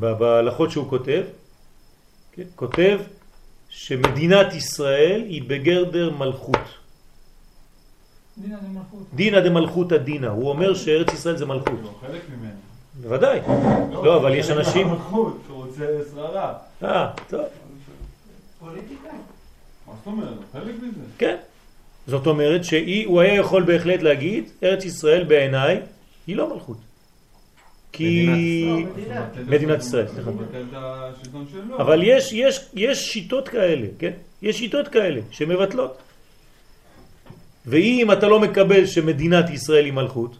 ב- בהלכות שהוא כותב, כן? כותב שמדינת ישראל היא בגרדר מלכות. דינא דמלכות. דינא דמלכותא דינא. הוא אומר שארץ ישראל זה מלכות. לא, חלק ממנו. בוודאי. לא, אבל יש אנשים... מלכות, שהוא רוצה שררה. אה, טוב. פוליטיקה. מה זאת אומרת? חלק מזה. כן. זאת אומרת שהוא היה יכול בהחלט להגיד, ארץ ישראל בעיניי היא לא מלכות. כי... מדינת ישראל, סליחה. השלטון שלו. אבל יש, יש, יש שיטות כאלה, כן? יש שיטות כאלה שמבטלות. ואם אתה לא מקבל שמדינת ישראל היא מלכות,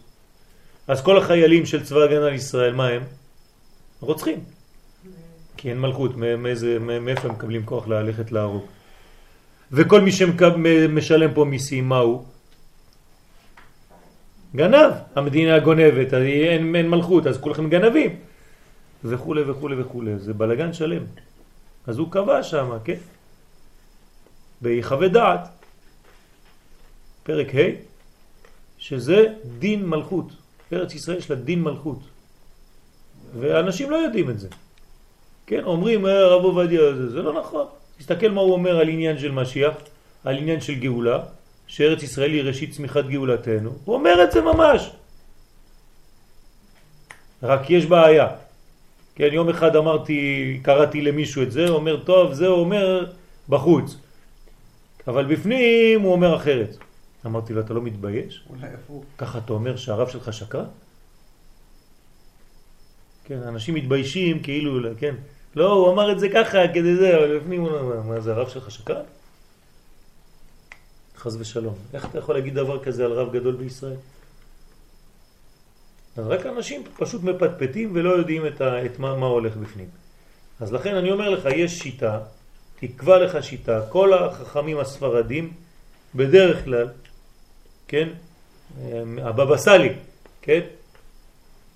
אז כל החיילים של צבא הגנה לישראל, מה הם? רוצחים. כי אין מלכות, מאיפה הם מקבלים כוח ללכת להרוג? וכל מי שמשלם פה מיסים, מה הוא? גנב. המדינה גונבת, אין, אין מלכות, אז כולכם גנבים. וכו' וכו' וכו'. זה בלגן שלם. אז הוא קבע שם, כן? ביחווה דעת, פרק ה', שזה דין מלכות. ארץ ישראל יש לה דין מלכות. ואנשים לא יודעים את זה. כן, אומרים, "אה, הרב עובדיה, זה, זה לא נכון. תסתכל מה הוא אומר על עניין של משיח, על עניין של גאולה, שארץ ישראל היא ראשית צמיחת גאולתנו. הוא אומר את זה ממש. רק יש בעיה. כן, יום אחד אמרתי, קראתי למישהו את זה, אומר, טוב, זה אומר בחוץ. אבל בפנים הוא אומר אחרת. אמרתי לו, אתה לא מתבייש? אולי הפוך. ככה אתה אומר שהרב שלך שקרן? כן, אנשים מתביישים כאילו, כן. לא, הוא אמר את זה ככה כדי זה, אבל בפנים הוא אומר, מה זה הרב שלך שקרן? חז ושלום. איך אתה יכול להגיד דבר כזה על רב גדול בישראל? אז רק אנשים פשוט מפטפטים ולא יודעים את, ה, את מה, מה הולך בפנים. אז לכן אני אומר לך, יש שיטה, תקבע לך שיטה, כל החכמים הספרדים בדרך כלל, כן, הבבא סאלי, כן,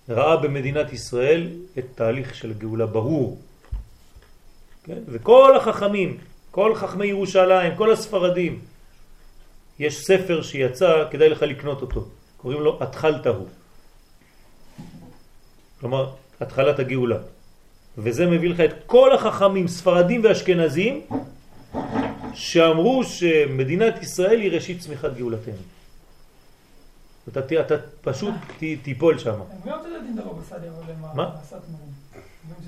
ראה במדינת ישראל את תהליך של גאולה ברור. כן? וכל החכמים, כל חכמי ירושלים, כל הספרדים, יש ספר שיצא, כדאי לך לקנות אותו, קוראים לו התחלת הוא. כלומר, התחלת הגאולה. וזה מביא לך את כל החכמים, ספרדים ואשכנזים, שאמרו שמדינת ישראל היא ראשית צמיחת גאולתנו. אתה, אתה פשוט תיפול שם. הם גם קצת יודעים הבבא סאלי, אבל הם מה? קצת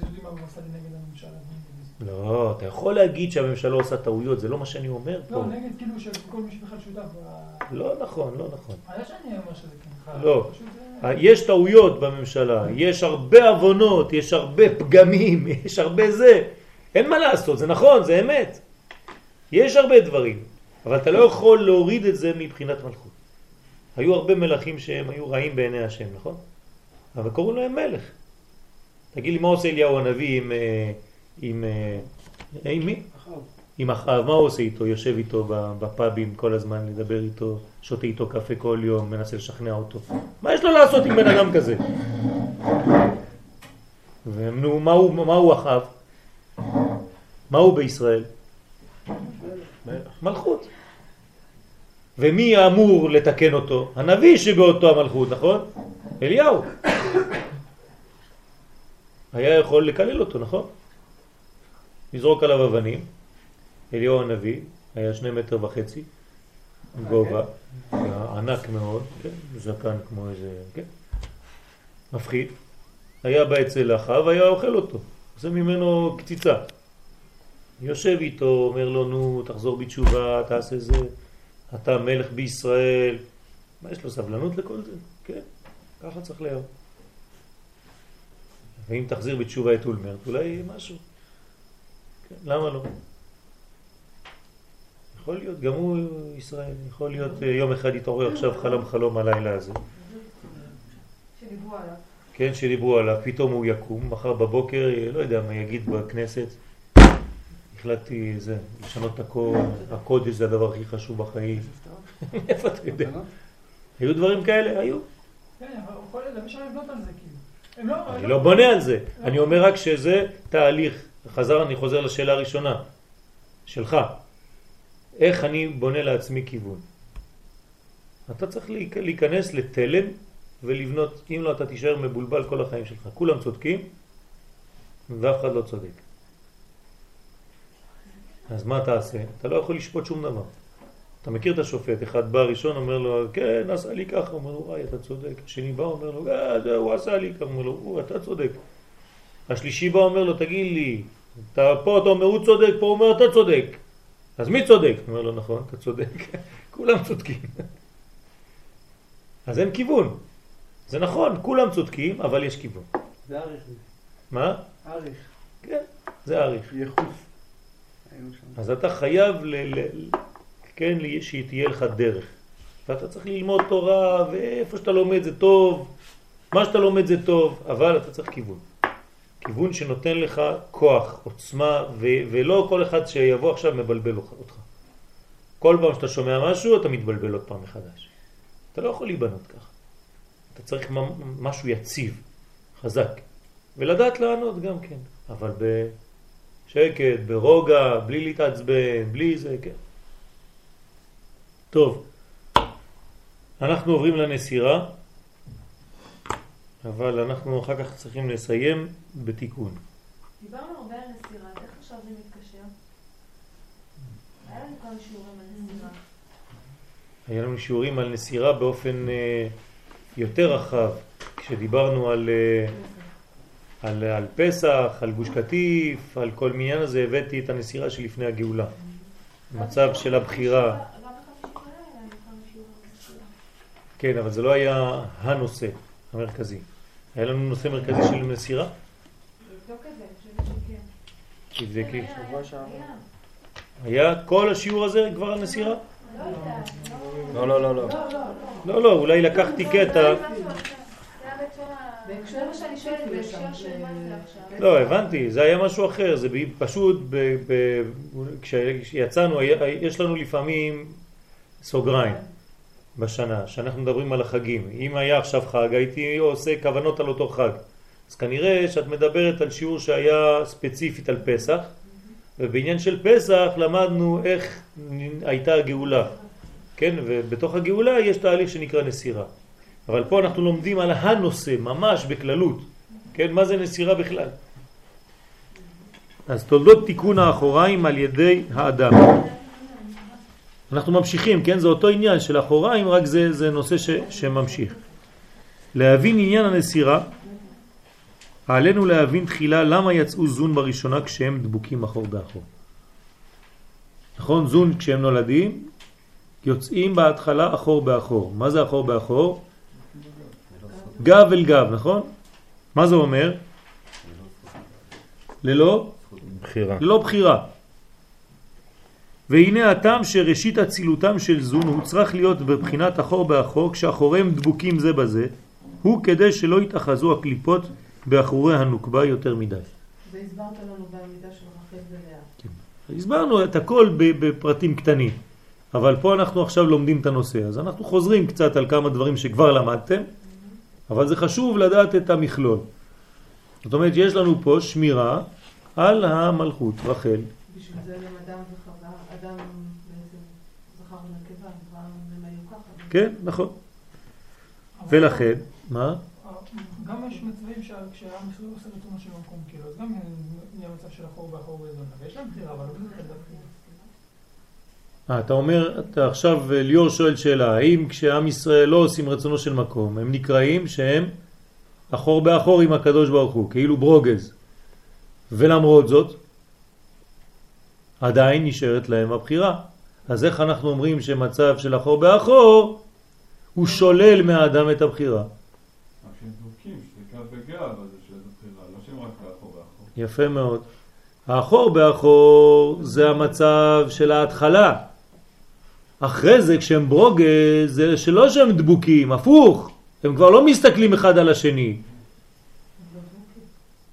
יודעים הבבא סאלי נגד הממשלה. לא, אתה יכול להגיד שהממשלה עושה טעויות, זה לא מה שאני אומר פה. לא, נגד כאילו שכל מי שבכלל שותף. לא נכון, לא נכון. היה שאני אומר שזה כן. חל. לא. זה- יש טעויות בממשלה, יש הרבה אבונות, יש הרבה פגמים, יש הרבה זה. אין מה לעשות, זה נכון, זה אמת. יש הרבה דברים, אבל אתה לא יכול להוריד את זה מבחינת מלכות. היו הרבה מלכים שהם היו רעים בעיני השם, נכון? אבל קוראים להם מלך. תגיד לי, מה עושה אליהו הנביא עם... אה, עם, אה, עם מי? עם אחאב, מה הוא עושה איתו? יושב איתו בפאבים כל הזמן, לדבר איתו, שותה איתו קפה כל יום, מנסה לשכנע אותו. מה יש לו לעשות עם בן אדם כזה? ונו, מה הוא אחאב? מה הוא בישראל? מלכות. ומי אמור לתקן אותו? הנביא שבאותו המלכות, נכון? אליהו. היה יכול לקלל אותו, נכון? לזרוק עליו אבנים. אליהו הנביא היה שני מטר וחצי גובה, ענק מאוד, כן? זקן כמו איזה, כן? מפחיד. היה בא אצל אחאב, היה אוכל אותו, עושה ממנו קציצה. יושב איתו, אומר לו, נו, תחזור בתשובה, תעשה זה, אתה מלך בישראל. מה, יש לו סבלנות לכל זה? כן, ככה צריך להיות. ואם תחזיר בתשובה את אולמרט, אולי משהו. למה לא? יכול להיות, גם הוא ישראל, יכול להיות אה, יום אחד יתעורר עכשיו חלום חלום הלילה הזה. שדיברו עליו. כן, שדיברו עליו, פתאום הוא יקום, מחר בבוקר, אה, לא יודע מה יגיד בכנסת, החלטתי זה, לשנות את הכל, הקודש זה הדבר הכי חשוב בחיים. איפה אתה יודע? היו דברים כאלה? היו. כן, אבל הוא יכול אפשר לבנות על זה כאילו. לא- אני לא בונה על זה, אני אומר רק שזה תהליך. חזר, אני חוזר לשאלה הראשונה, שלך. איך אני בונה לעצמי כיוון? אתה צריך להיכנס לתלם ולבנות, אם לא אתה תישאר מבולבל כל החיים שלך. כולם צודקים ואף אחד לא צודק. אז מה אתה עושה? אתה לא יכול לשפוט שום דבר. אתה מכיר את השופט, אחד בא ראשון, אומר לו, כן, עשה לי ככה, אומר לו, וואי, אתה צודק. השני בא, אומר לו, אה, הוא עשה לי ככה, אומר לו, אתה צודק. השלישי בא, אומר לו, תגיד לי, אתה, פה אתה אומר, הוא צודק, פה הוא אומר, אתה צודק. אז מי צודק? אומר לו, נכון, אתה צודק. כולם צודקים. אז אין כיוון. זה נכון, כולם צודקים, אבל יש כיוון. זה אריך. מה? אריך. כן, זה אריך. יחוס. אז אתה חייב, ל, ל, כן, שתהיה לך דרך. ואתה צריך ללמוד תורה, ואיפה שאתה לומד זה טוב, מה שאתה לומד זה טוב, אבל אתה צריך כיוון. כיוון שנותן לך כוח, עוצמה, ו- ולא כל אחד שיבוא עכשיו מבלבל אותך. כל פעם שאתה שומע משהו, אתה מתבלבל עוד פעם מחדש. אתה לא יכול להיבנות ככה. אתה צריך משהו יציב, חזק, ולדעת לענות גם כן, אבל בשקט, ברוגע, בלי להתעצבן, בלי זה, כן. טוב, אנחנו עוברים לנסירה. אבל אנחנו אחר כך צריכים לסיים בתיקון. דיברנו הרבה על נסירה, איך עכשיו זה מתקשר? היה לנו כמה שיעורים על נסירה. היה לנו שיעורים על נסירה באופן אה, יותר רחב, כשדיברנו על, אה, על, על פסח, על גוש קטיף, על כל מיני הזה, הבאתי את הנסירה שלפני הגאולה. מצב של הבחירה. כן, אבל זה לא היה הנושא המרכזי. היה לנו נושא מרכזי של מסירה? תבדקי. היה כל השיעור הזה כבר על מסירה? לא, לא, לא, לא. לא, לא, אולי לקחתי קטע. לא, הבנתי, זה היה משהו אחר, זה פשוט, כשיצאנו, יש לנו לפעמים סוגריים. בשנה, שאנחנו מדברים על החגים. אם היה עכשיו חג, הייתי עושה כוונות על אותו חג. אז כנראה שאת מדברת על שיעור שהיה ספציפית על פסח, ובעניין של פסח למדנו איך הייתה הגאולה, כן? ובתוך הגאולה יש תהליך שנקרא נסירה. אבל פה אנחנו לומדים על הנושא, ממש בכללות, כן? מה זה נסירה בכלל? אז תולדות תיקון האחוריים על ידי האדם. אנחנו ממשיכים, כן? זה אותו עניין של אחוריים, רק זה, זה נושא ש, שממשיך. להבין עניין הנסירה, עלינו להבין תחילה למה יצאו זון בראשונה כשהם דבוקים אחור באחור. נכון? זון כשהם נולדים, יוצאים בהתחלה אחור באחור. מה זה אחור באחור? גב אל גב, נכון? מה זה אומר? ללא בחירה. ללא בחירה. והנה הטעם שראשית אצילותם של זון הוא צריך להיות בבחינת אחור באחור כשאחוריהם דבוקים זה בזה הוא כדי שלא יתאחזו הקליפות באחורי הנוקבה יותר מדי. והסברת לנו בעמידה של רחל ולאה. כן. הסברנו את הכל בפרטים קטנים, אבל פה אנחנו עכשיו לומדים את הנושא, אז אנחנו חוזרים קצת על כמה דברים שכבר למדתם, אבל זה חשוב לדעת את המכלול. זאת אומרת, יש לנו פה שמירה על המלכות, רחל. בשביל זה גם אדם וחווה, אדם בעצם זכר ונקבה, הם היו ככה. כן, נכון. ולכן, מה? גם יש מצבים כשעם ישראל עושה רצונו של מקום, כאילו, אז גם נהיה מצב של אחור ואחור וזונה, ויש להם בחירה, אבל לא בזה אה, אתה אומר, אתה עכשיו, ליאור שואל שאלה, האם כשעם ישראל לא עושים רצונו של מקום, הם נקראים שהם אחור באחור עם הקדוש ברוך הוא, כאילו ברוגז. ולמרות זאת, עדיין נשארת להם הבחירה. אז איך אנחנו אומרים שמצב של אחור באחור הוא שולל מהאדם את הבחירה? יפה מאוד. האחור באחור זה המצב של ההתחלה. אחרי זה כשהם ברוגז זה שלא שהם דבוקים, הפוך. הם כבר לא מסתכלים אחד על השני.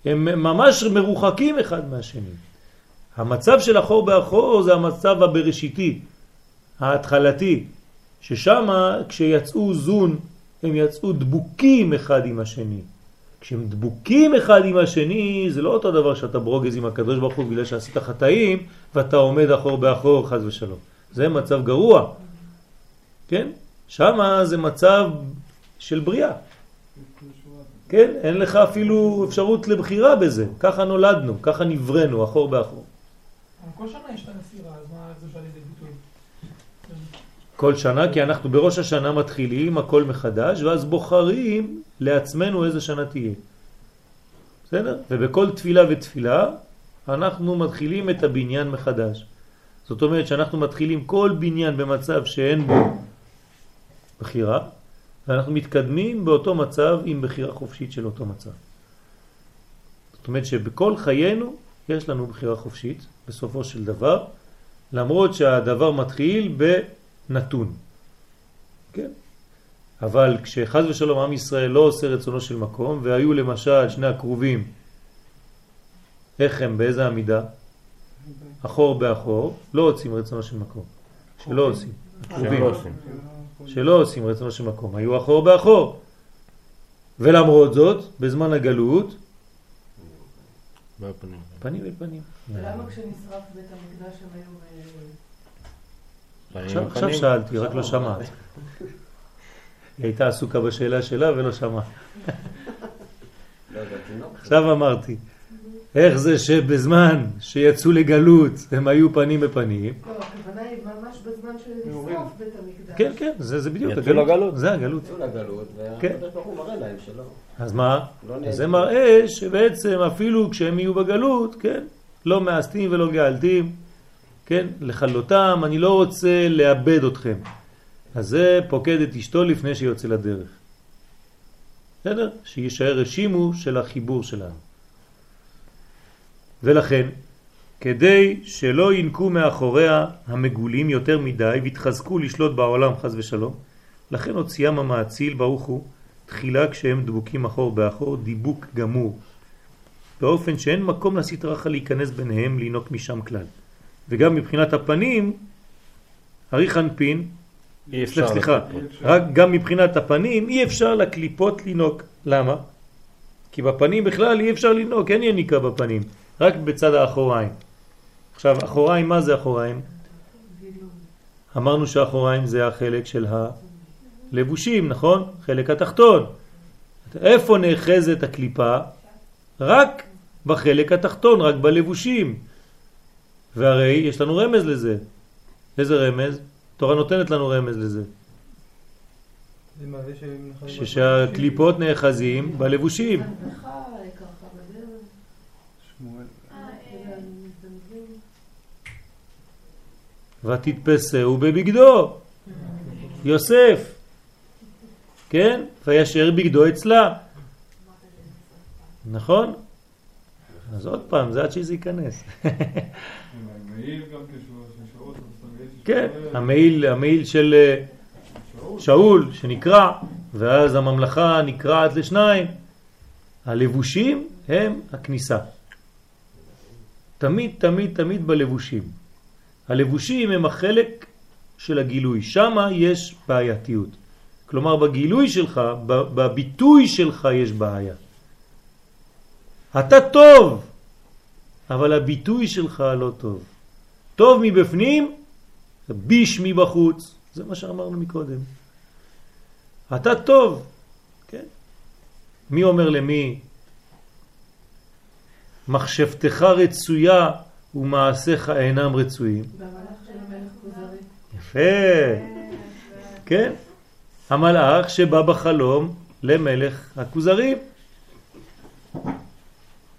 הם ממש מרוחקים אחד מהשני. המצב של אחור באחור זה המצב הבראשיתי, ההתחלתי, ששם כשיצאו זון הם יצאו דבוקים אחד עם השני. כשהם דבוקים אחד עם השני זה לא אותו דבר שאתה ברוגז עם הקדוש ברוך הוא בגלל שעשית חטאים ואתה עומד אחור באחור חז ושלום. זה מצב גרוע. כן? שם זה מצב של בריאה. כן? אין לך אפילו אפשרות לבחירה בזה. ככה נולדנו, ככה נברנו, אחור באחור. כל שנה יש את הנסירה, אז מה זה בא לידי ביטוי? כל שנה, כי אנחנו בראש השנה מתחילים הכל מחדש, ואז בוחרים לעצמנו איזה שנה תהיה. בסדר? ובכל תפילה ותפילה אנחנו מתחילים את הבניין מחדש. זאת אומרת שאנחנו מתחילים כל בניין במצב שאין בו בחירה, ואנחנו מתקדמים באותו מצב עם בחירה חופשית של אותו מצב. זאת אומרת שבכל חיינו יש לנו בחירה חופשית בסופו של דבר, למרות שהדבר מתחיל בנתון. כן? אבל כשחז ושלום עם ישראל לא עושה רצונו של מקום, והיו למשל שני הקרובים, איך הם, באיזה עמידה? אחור באחור, לא עושים רצונו של מקום. שלא עושים. הקרובים. שלא עושים רצונו של מקום, היו אחור באחור. ולמרות זאת, בזמן הגלות. פנים אל פנים. ולמה כשנשרף בית המקדש הם היו... עכשיו שאלתי, רק לא שמעת. היא הייתה עסוקה בשאלה שלה ולא שמעה. עכשיו אמרתי. איך זה שבזמן שיצאו לגלות הם היו פנים בפנים? לא, הכוונה היא ממש בזמן שנשרף בית המקדש. כן, כן, זה בדיוק יצאו לגלות. זה הגלות. יצאו לגלות, כן. והקדוש ברוך הוא מראה להם שלא. אז מה? לא זה מראה שבעצם אפילו כשהם יהיו בגלות, כן, לא מאסתים ולא גאלתים, כן, לחלותם, אני לא רוצה לאבד אתכם. אז זה פוקד את אשתו לפני שיוצא לדרך. בסדר? שישאר רשימו של החיבור שלנו. ולכן, כדי שלא ינקו מאחוריה המגולים יותר מדי והתחזקו לשלוט בעולם חז ושלום, לכן הוציאם המאציל ברוך הוא תחילה כשהם דבוקים אחור באחור דיבוק גמור, באופן שאין מקום לסטרחה להיכנס ביניהם לינוק משם כלל. וגם מבחינת הפנים, אריך אנפין, סליחה, סליחה, רק גם מבחינת הפנים אי אפשר לקליפות לינוק. למה? כי בפנים בכלל אי אפשר לינוק, אין יניקה בפנים. רק בצד האחוריים. עכשיו, אחוריים, מה זה אחוריים? אמרנו שאחוריים זה החלק של הלבושים, נכון? חלק התחתון. איפה נאחזת הקליפה? רק בחלק התחתון, רק בלבושים. והרי יש לנו רמז לזה. איזה רמז? תורה נותנת לנו רמז לזה. ששהקליפות נאחזים בלבושים. ותתפסהו בבגדו. יוסף, כן? וישר בגדו אצלה. נכון? אז עוד פעם, זה עד שזה ייכנס. כשהוא כן, המעיל, המעיל של אה, שאול שנקרע, ואז הממלכה נקרעת לשניים. הלבושים הם הכניסה. תמיד, תמיד, תמיד בלבושים. הלבושים הם החלק של הגילוי, שם יש בעייתיות. כלומר, בגילוי שלך, בביטוי שלך יש בעיה. אתה טוב, אבל הביטוי שלך לא טוב. טוב מבפנים, ביש מבחוץ. זה מה שאמרנו מקודם. אתה טוב, כן? מי אומר למי? מחשבתך רצויה ומעשיך אינם רצויים. יפה, כן? המלאך שבא בחלום למלך הכוזרים.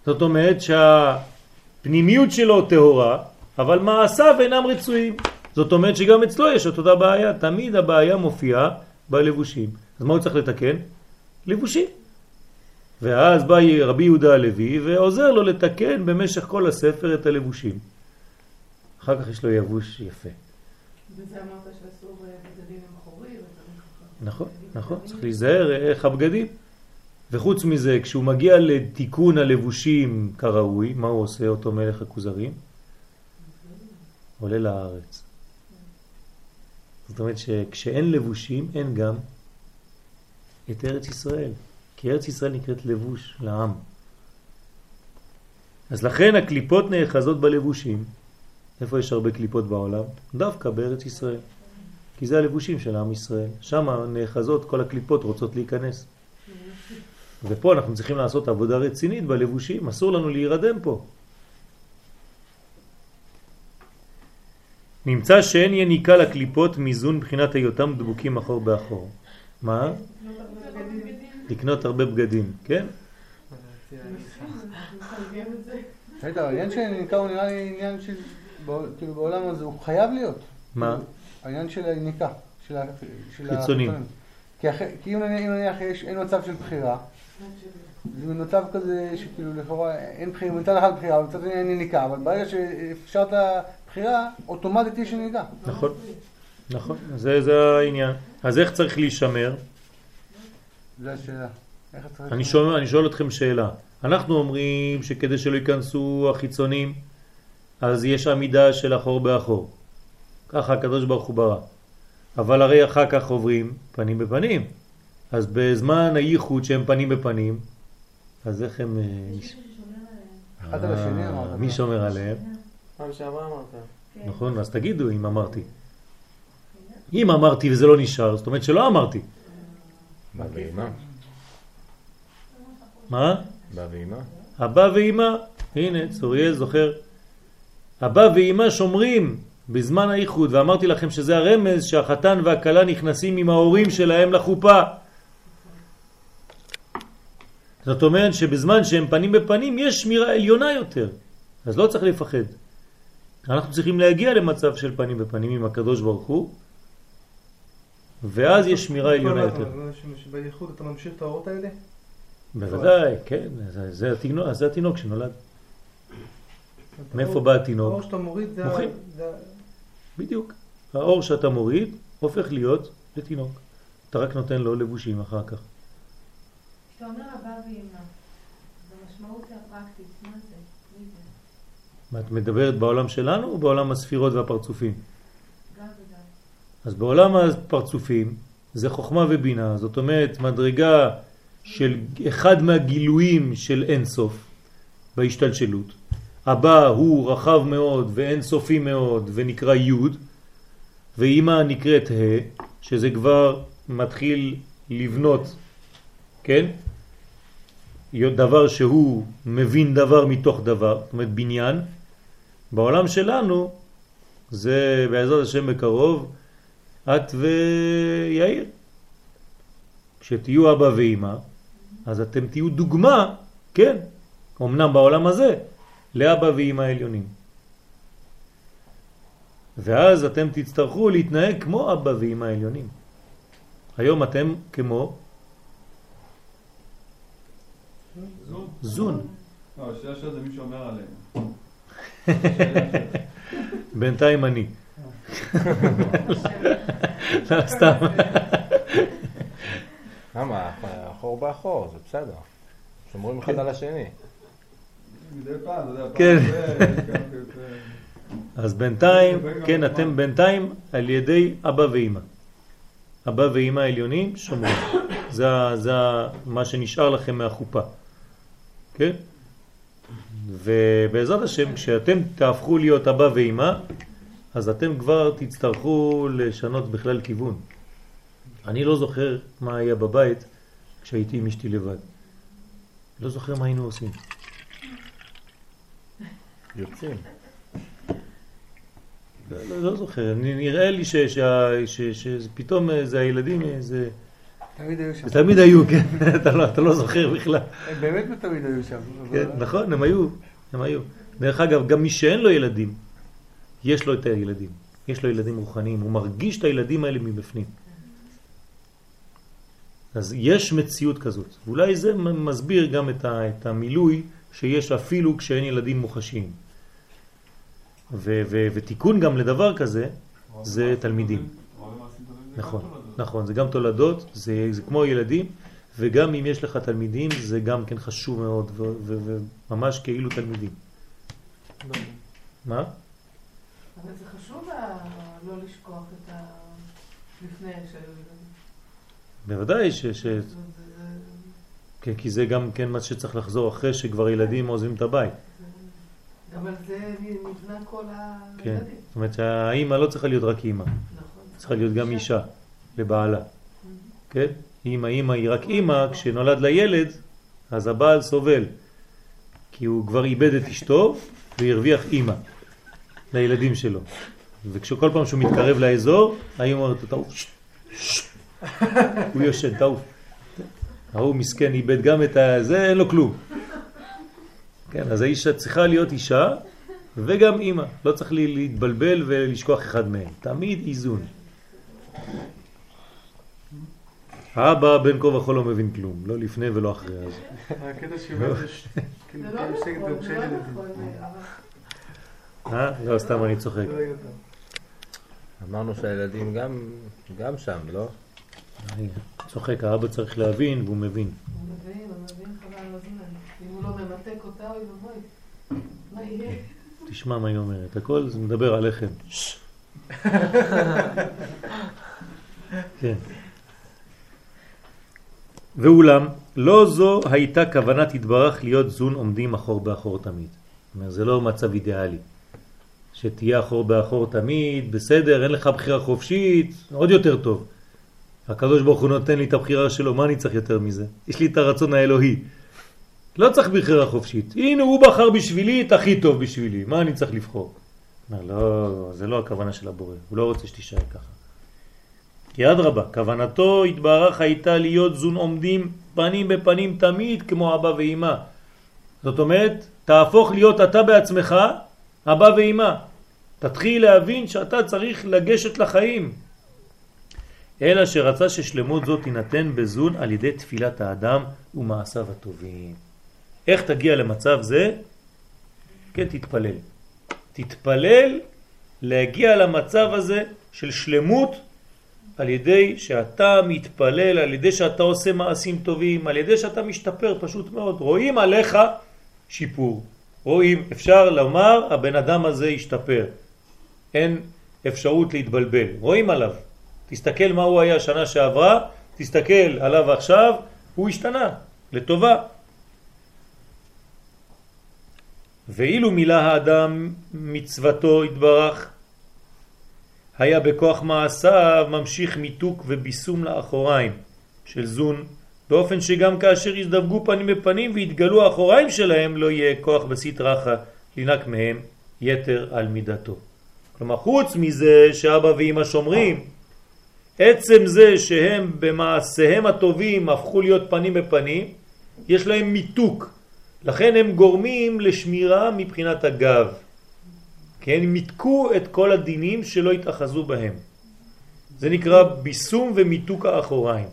זאת אומרת שהפנימיות שלו טהורה, אבל מעשיו אינם רצויים. זאת אומרת שגם אצלו יש את אותה בעיה, תמיד הבעיה מופיעה בלבושים. אז מה הוא צריך לתקן? לבושים. ואז בא רבי יהודה הלוי ועוזר לו לתקן במשך כל הספר את הלבושים. אחר כך יש לו יבוש יפה. וזה אמרת שאסור אה, בגדים עם חורים. נכון, נכון, צריך להיזהר איך הבגדים. וחוץ מזה, כשהוא מגיע לתיקון הלבושים כראוי, מה הוא עושה אותו מלך הכוזרים? עולה לארץ. זאת אומרת שכשאין לבושים אין גם את ארץ ישראל. כי ארץ ישראל נקראת לבוש לעם. אז לכן הקליפות נאחזות בלבושים. איפה יש הרבה קליפות בעולם? דווקא בארץ ישראל. כי זה הלבושים של עם ישראל. שם נאחזות כל הקליפות רוצות להיכנס. ופה אנחנו צריכים לעשות עבודה רצינית בלבושים, אסור לנו להירדם פה. נמצא שאין יניקה לקליפות מיזון מבחינת היותם דבוקים אחור באחור. מה? לקנות הרבה בגדים, כן? העניין של יניקה הוא נראה לי עניין של, כאילו בעולם הזה, הוא חייב להיות. מה? העניין של היניקה. חיצונים. כי אם נניח אין מצב של בחירה, זה מצב כזה שכאילו לכאורה אין בחירה, מצד אחד בחירה, ומצד שני אין יניקה, אבל ברגע שאפשרת בחירה, אוטומטית יש יניקה. נכון, נכון, זה, זה העניין. אז איך צריך להישמר? זה השאלה. אני שואל, אני שואל אתכם שאלה. אנחנו אומרים שכדי שלא ייכנסו החיצונים, אז יש עמידה של אחור באחור. ככה הקדוש ברוך הוא ברא. אבל הרי אחר כך עוברים פנים בפנים. אז בזמן הייחוד שהם פנים בפנים, אז איך הם... אה. מי שומר עליהם? פעם שעברה אמרת. נכון, אז תגידו אם אמרתי. אם אמרתי וזה לא נשאר, זאת אומרת שלא אמרתי. בא ואימא. מה? בא ואימא. הבא ואימא, הנה צוריאל זוכר. הבא ואימא שומרים בזמן האיחוד, ואמרתי לכם שזה הרמז שהחתן והכלה נכנסים עם ההורים שלהם לחופה. זאת אומרת שבזמן שהם פנים בפנים יש שמירה עליונה יותר, אז לא צריך לפחד. אנחנו צריכים להגיע למצב של פנים בפנים עם הקדוש ברוך הוא, ואז יש שמירה עליונה יותר. בייחוד אתה ממשיך את האורות האלה? בוודאי, כן, זה התינוק, זה התינוק שנולד. מאיפה בא התינוק? האור שאתה מוריד זה... מוחים. בדיוק. האור שאתה מוריד הופך להיות לתינוק. אתה רק נותן לו לבושים אחר כך. כשאתה אומר אבא ואמא, במשמעות הפרקטית, מה זה? את מדברת בעולם שלנו או בעולם הספירות והפרצופים? גם וגם. אז בעולם הפרצופים זה חוכמה ובינה, זאת אומרת מדרגה של אחד מהגילויים של אין סוף בהשתלשלות. הבא הוא רחב מאוד ואין סופי מאוד ונקרא י' ואימא נקראת ה' שזה כבר מתחיל לבנות, כן? דבר שהוא מבין דבר מתוך דבר, זאת אומרת בניין. בעולם שלנו זה בעזרת השם בקרוב את ויאיר. כשתהיו אבא ואימא, אז אתם תהיו דוגמה, כן, אמנם בעולם הזה, לאבא ואימא העליונים. ואז אתם תצטרכו להתנהג כמו אבא ואימא העליונים. היום אתם כמו זון. זון. לא, השאלה שזה מי שאומר עליהם. בינתיים אני. לא, סתם. למה? אחור באחור, זה בסדר. שומרים אחד על השני. מדי פעם, אתה יודע, כן. אז בינתיים, כן, אתם בינתיים על ידי אבא ואימא. אבא ואימא העליונים שומרים. זה, מה שנשאר לכם מהחופה. כן? ובעזרת השם, כשאתם תהפכו להיות אבא ואימא, אז אתם כבר תצטרכו לשנות בכלל כיוון. אני לא זוכר מה היה בבית כשהייתי עם אשתי לבד. לא זוכר מה היינו עושים. יוצאים. לא, לא, לא זוכר, נראה לי שפתאום אה, זה הילדים, אה, זה... תמיד היו שם. תמיד היו, כן, אתה לא, אתה לא זוכר בכלל. הם באמת לא תמיד היו שם. כן, אבל- נכון, הם היו, הם היו. דרך אגב, גם מי שאין לו ילדים, יש לו את הילדים. יש לו ילדים רוחניים, הוא מרגיש את הילדים האלה מבפנים. אז יש מציאות כזאת. ואולי זה מסביר גם את, ה, את המילוי שיש אפילו כשאין ילדים מוחשיים. ו, ו, ותיקון גם לדבר כזה, זה תלמידים. נכון, תולדות. נכון, זה גם תולדות, זה, זה כמו ילדים, וגם אם יש לך תלמידים, זה גם כן חשוב מאוד, וממש כאילו תלמידים. מה? אבל זה חשוב לא לשכוח את ה... לפני שהיו ילדים. בוודאי ש... ש... כן, כי זה גם כן מה שצריך לחזור אחרי שכבר ילדים עוזבים את הבית. על זה נבנה כל כן. הילדים. זאת אומרת שהאימא לא צריכה להיות רק אימא, נכון. צריכה להיות גם אישה לבעלה. כן? אם האימא היא רק אימא, כשנולד לה ילד, אז הבעל סובל. כי הוא כבר איבד את אשתו והרוויח אימא לילדים שלו. וכשכל פעם שהוא מתקרב לאזור, האימא אומרת לו, תעוף. שט, שט." הוא יושן, תעוף. ההוא מסכן איבד גם את. זה, אין לו כלום. כן, אז האישה צריכה להיות אישה וגם אימא. לא צריך להתבלבל ולשכוח אחד מהם. תמיד איזון. האבא בין כה וכה לא מבין כלום, לא לפני ולא אחרי. אז הקטע שבאמת יש כאילו זה לא שקט נכון, לא. נכון. אה? לא, סתם אני צוחק. לא. אמרנו שהילדים גם, גם שם, לא? אני צוחק, האבא צריך להבין והוא מבין. הוא מבין, הוא מבין חבל על הזמן. אם הוא לא ממתק אותה, אוי ואבוי. מה יהיה? תשמע מה היא אומרת, הכל זה מדבר עליכם. כן. ואולם, לא זו הייתה כוונת התברך להיות זון עומדים אחור באחור תמיד. זאת אומרת, זה לא מצב אידיאלי. שתהיה אחור באחור תמיד, בסדר, אין לך בחירה חופשית, עוד יותר טוב. הקדוש ברוך הוא נותן לי את הבחירה שלו, מה אני צריך יותר מזה? יש לי את הרצון האלוהי. לא צריך בחירה חופשית. הנה הוא בחר בשבילי את הכי טוב בשבילי, מה אני צריך לבחור? אומר, לא, זה לא הכוונה של הבורא, הוא לא רוצה שתישאר ככה. כי אדרבה, כוונתו התברך הייתה להיות זון עומדים פנים בפנים תמיד כמו אבא ואימא. זאת אומרת, תהפוך להיות אתה בעצמך אבא ואימא. תתחיל להבין שאתה צריך לגשת לחיים. אלא שרצה ששלמות זאת תינתן בזון על ידי תפילת האדם ומעשיו הטובים. איך תגיע למצב זה? כן, תתפלל. תתפלל להגיע למצב הזה של שלמות על ידי שאתה מתפלל, על ידי שאתה עושה מעשים טובים, על ידי שאתה משתפר פשוט מאוד. רואים עליך שיפור. רואים, אפשר לומר, הבן אדם הזה השתפר. אין אפשרות להתבלבל. רואים עליו. תסתכל מה הוא היה שנה שעברה, תסתכל עליו עכשיו, הוא השתנה, לטובה. ואילו מילא האדם מצוותו התברך, היה בכוח מעשיו ממשיך מיתוק וביסום לאחוריים של זון, באופן שגם כאשר יזדווגו פנים בפנים והתגלו האחוריים שלהם, לא יהיה כוח בסטרחה לנק מהם יתר על מידתו. כלומר, חוץ מזה שאבא ואמא שומרים, עצם זה שהם במעשיהם הטובים הפכו להיות פנים בפנים, יש להם מיתוק. לכן הם גורמים לשמירה מבחינת הגב. כן, מיתקו את כל הדינים שלא התאחזו בהם. זה נקרא ביסום ומיתוק האחוריים.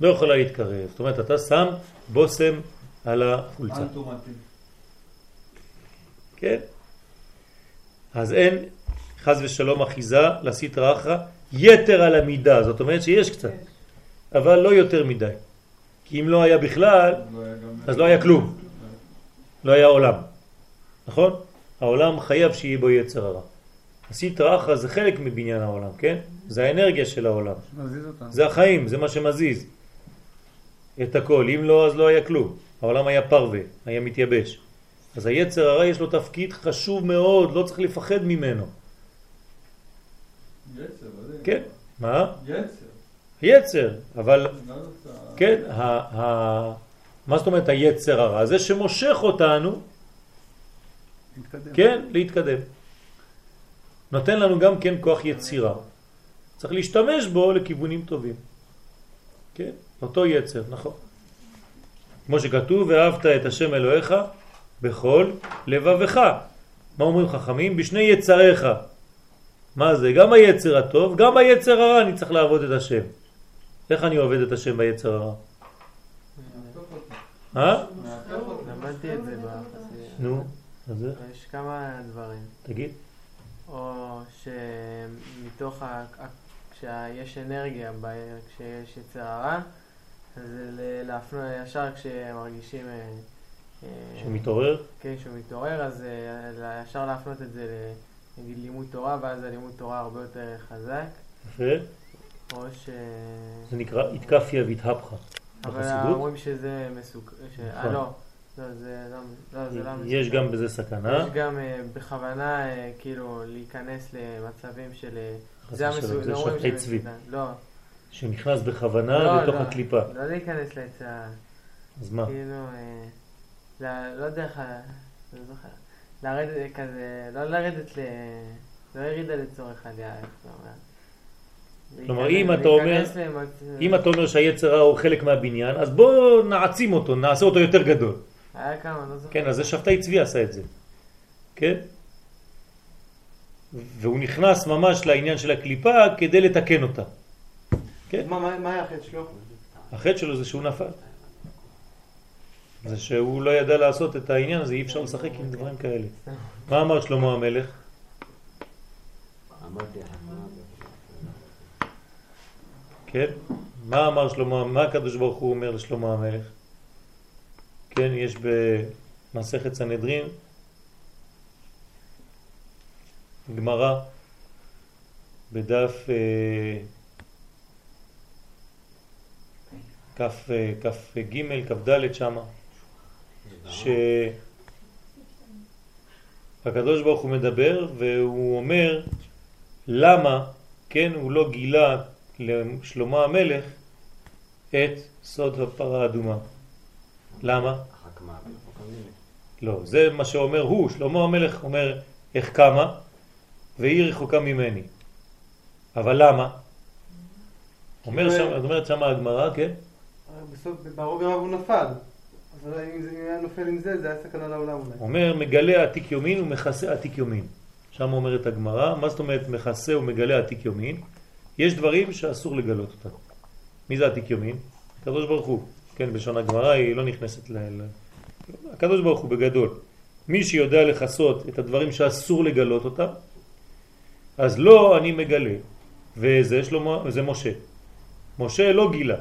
לא יכולה להתקרב. זאת אומרת, אתה שם בושם על החולצה. כן? אז אין חז ושלום אחיזה לסטרא אחרא יתר על המידה, זאת אומרת שיש קצת, אבל לא יותר מדי. כי אם לא היה בכלל, לא אז לא היה כלום. לא היה עולם, נכון? העולם חייב שיהיה בו יצר הרע. הסטרא אחרא זה חלק מבניין העולם, כן? זה האנרגיה של העולם. זה החיים, זה מה שמזיז את הכל. אם לא, אז לא היה כלום. העולם היה פרווה, היה מתייבש. אז היצר הרע יש לו תפקיד חשוב מאוד, לא צריך לפחד ממנו. יצר. כן. מה? יצר. יצר, אבל כן, מה זאת אומרת היצר הרע? זה שמושך אותנו, מתקדם. כן, להתקדם. נותן לנו גם כן כוח יצירה. צריך להשתמש בו לכיוונים טובים. כן, אותו יצר, נכון. כמו שכתוב, ואהבת את השם אלוהיך בכל לבבך. מה אומרים חכמים? בשני יצריך. מה זה? גם היצר הטוב, גם היצר הרע אני צריך לעבוד את השם. איך אני עובד את השם ביצר הרע? אה? למדתי את זה בחסידות. נו, אז זה, יש כמה דברים. תגיד. או שמתוך כשיש אנרגיה, כשיש יצר הרע, אז להפנות ישר כשמרגישים... אה, אה, שהוא מתעורר? כן, שהוא מתעורר, אז אה, ישר להפנות את זה ל- נגיד לימוד תורה, ואז הלימוד תורה הרבה יותר חזק. יפה. או ש... זה נקרא התקפיה והתהפכה. אבל? אומרים שזה מסוכן. אה, נכון. לא. לא, זה לא, לא, זה לא יש. גם בזה סכנה. יש גם אה, בכוונה אה, כאילו להיכנס למצבים של... אה, זה המסוכן, זה צבי. לא. שנכנס בכוונה לתוך. הקליפה. לא להיכנס ליצר. אז מה? כאילו, לא- דרך ה... לא זוכר. לרדת כזה, לא לרדת ל... לא ירידה לצורך עלייה, איך זה אומר. כלומר, אם אתה אומר, למצ- אם אתה אומר שהיצר הוא חלק מהבניין, אז בוא נעצים אותו, נעשה אותו יותר גדול. היה כמה, לא זוכר. כן, אז זה שבתאי צבי עשה את זה. כן? והוא נכנס ממש לעניין של הקליפה כדי לתקן אותה. כן? מה- היה החטא שלו? החטא שלו זה שהוא נפל. זה שהוא לא ידע לעשות את העניין הזה, אי אפשר לשחק עם דברים כאלה. מה אמר שלמה המלך? אמרתי לך, כן? מה אמר שלמה, מה הקדוש ברוך הוא אומר לשלמה המלך? כן, יש במסכת סנהדרין גמרא בדף אה, כף אה, כף ג' כף ד' שמה שהקדוש ברוך הוא מדבר והוא אומר למה כן הוא לא גילה לשלמה המלך את סוד הפרה האדומה. למה? לא, זה מה שאומר הוא, שלמה המלך אומר איך קמה והיא רחוקה ממני. אבל למה? אומר שם, זאת אומרת שם הגמרא, כן? בסוף, בערוב ימיו הוא נפל. אז אולי אם זה היה נופל עם זה, זה היה סכנה לעולם אולי. אומר מגלה עתיק יומין ומכסה עתיק יומין. שם אומרת הגמרא, מה זאת אומרת מכסה ומגלה עתיק יומין? יש דברים שאסור לגלות אותם. מי זה עתיק יומין? הקדוש ברוך הוא. כן, בלשון הגמרא היא לא נכנסת ל... הקדוש ברוך הוא בגדול. מי שיודע לכסות את הדברים שאסור לגלות אותם, אז לא אני מגלה. וזה שלמה, זה משה. משה לא גילה.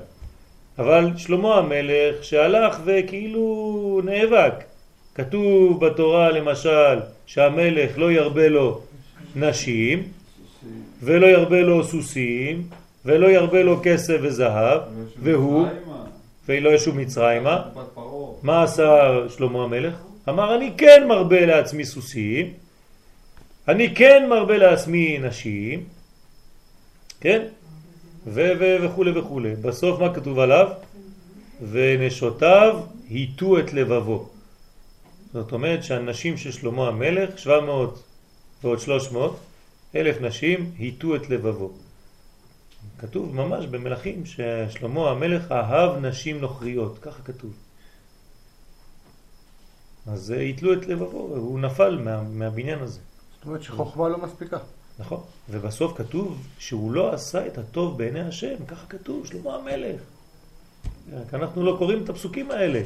אבל שלמה המלך שהלך וכאילו נאבק. כתוב בתורה למשל שהמלך לא ירבה לו נשים ולא ירבה לו סוסים ולא ירבה לו כסף וזהב והוא ולא ישוב מצרימה. מה עשה שלמה המלך? אמר אני כן מרבה לעצמי סוסים אני כן מרבה לעצמי נשים כן? וכו' וכו'. בסוף מה כתוב עליו? ונשותיו היטו את לבבו. זאת אומרת שהנשים של שלמה המלך, 700 ועוד 300, אלף נשים היטו את לבבו. כתוב ממש במלכים ששלמה המלך אהב נשים נוכריות, ככה כתוב. אז היטלו את לבבו, הוא נפל מה, מהבניין הזה. זאת אומרת שחוכמה לא מספיקה. נכון, ובסוף כתוב שהוא לא עשה את הטוב בעיני השם, ככה כתוב, שלמה המלך. רק אנחנו לא קוראים את הפסוקים האלה.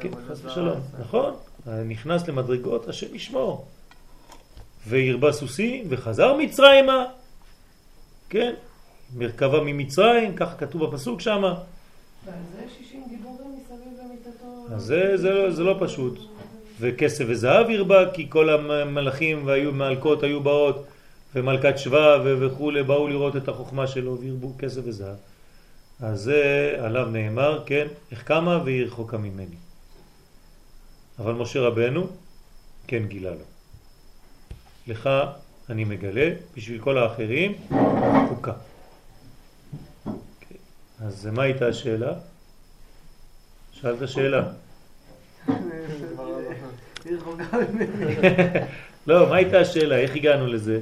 כן, חס לא ושלום. נכון, נכנס למדרגות, השם ישמור. והרבה סוסים וחזר מצרימה, כן, מרכבה ממצרים, ככה כתוב בפסוק שם. ועל זה 60 גיבורים מסביב למיטתו. אז זה, זה, לא, זה לא פשוט. וכסף וזהב הרבה, כי כל המלאכים והמלכות היו באות, ומלכת שבא וכולי, באו לראות את החוכמה שלו והרבו כסף וזהב. אז זה עליו נאמר, כן, איך קמה והיא רחוקה ממני. אבל משה רבנו כן גילה לו. לך אני מגלה, בשביל כל האחרים, חוקה. אז מה הייתה השאלה? שאלת שאלה. לא, מה הייתה השאלה? איך הגענו לזה?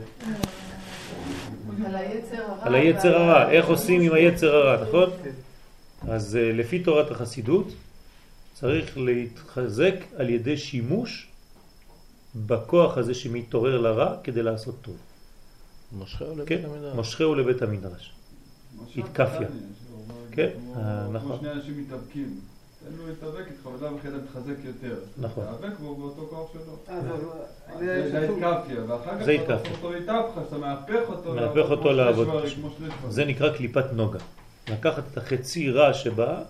על היצר הרע. על היצר הרע, איך עושים עם היצר הרע, נכון? אז אה, לפי תורת החסידות צריך להתחזק על ידי שימוש בכוח הזה שמתעורר לרע כדי לעשות טוב. מושכהו לבית כן, המדרש. מושכהו לבית המדרש. התקפיה. כן, אה, נכון. כמו שני אנשים מתאבקים. תן לו להתאבק איתך, בלאו הכי אתה מתחזק יותר. נכון. תאבק בו באותו כוח שלו. אה, זה- אז זה- זה ההתקפיה, ואחר כך זה אתה התקפיה. הופך אותו להתהפך, שאתה מהפך אותו. מהפך אותו לעבוד. זה נקרא קליפת נוגה. לקחת את החצי רע שבא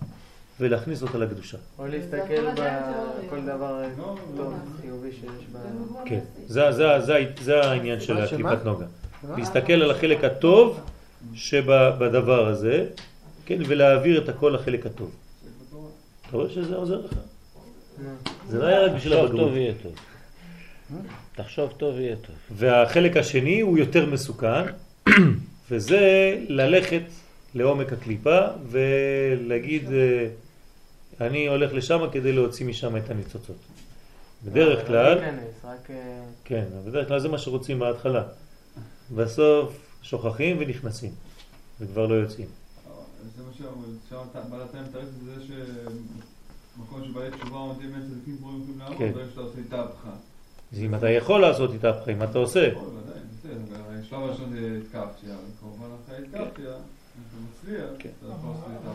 ולהכניס אותה לקדושה. או להסתכל בכל. דבר לא, טוב, לא. חיובי שיש ב... זה דוגמה כן. זה, העניין של? הקליפת נוגה. להסתכל על החלק הטוב שבדבר הזה, כן, ולהעביר את הכל לחלק הטוב. אתה רואה שזה עוזר לך? זה לא היה רק בשביל תחשוב הבגרות. טוב יהיה טוב. תחשוב טוב יהיה טוב. והחלק השני הוא יותר מסוכן, וזה ללכת לעומק הקליפה ולהגיד, אה, אני הולך לשם כדי להוציא משם את הניצוצות. בדרך לא כלל. אה, כן, בדרך כלל זה מה שרוצים בהתחלה. בסוף שוכחים ונכנסים, וכבר לא יוצאים. זה מה שאמרו, בעלת האם תראה את זה שמקום שבעלי תשובה עומדים אין צדיקים גמורים יכולים לעמוד, כן. ברגע שאתה עושה איתה הפכה. אז אם אתה יכול לעשות איתה הבחיים, מה אתה עושה? השלב הראשון זה התקפתיה, וכמובן אחרי התקפתיה, אם אתה מצליח, כן. אתה יכול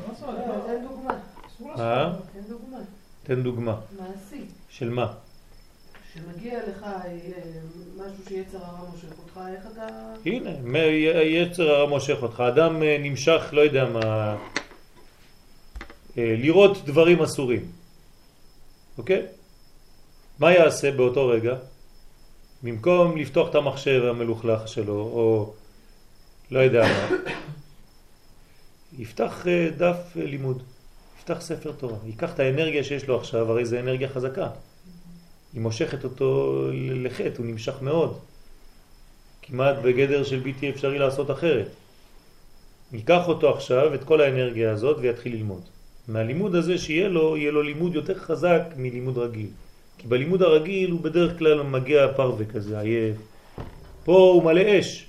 לעשות איתה תן דוגמה. אה? תן דוגמה. תן דוגמה. מעשי. של מה? שמגיע לך אה, משהו שיצר הרע מושך אותך, איך אתה... הנה, יצר הרע מושך אותך. אדם אה, נמשך, לא יודע מה, לראות דברים אסורים. אוקיי? מה יעשה באותו רגע? במקום לפתוח את המחשב המלוכלך שלו, או לא יודע מה, יפתח דף לימוד, יפתח ספר תורה, ייקח את האנרגיה שיש לו עכשיו, הרי זה אנרגיה חזקה. היא מושכת אותו לחטא, הוא נמשך מאוד. כמעט בגדר של בלתי אפשרי לעשות אחרת. ייקח אותו עכשיו, את כל האנרגיה הזאת, ויתחיל ללמוד. מהלימוד הזה שיהיה לו, יהיה לו לימוד יותר חזק מלימוד רגיל. כי בלימוד הרגיל הוא בדרך כלל מגיע פרווה כזה, עייף. פה הוא מלא אש.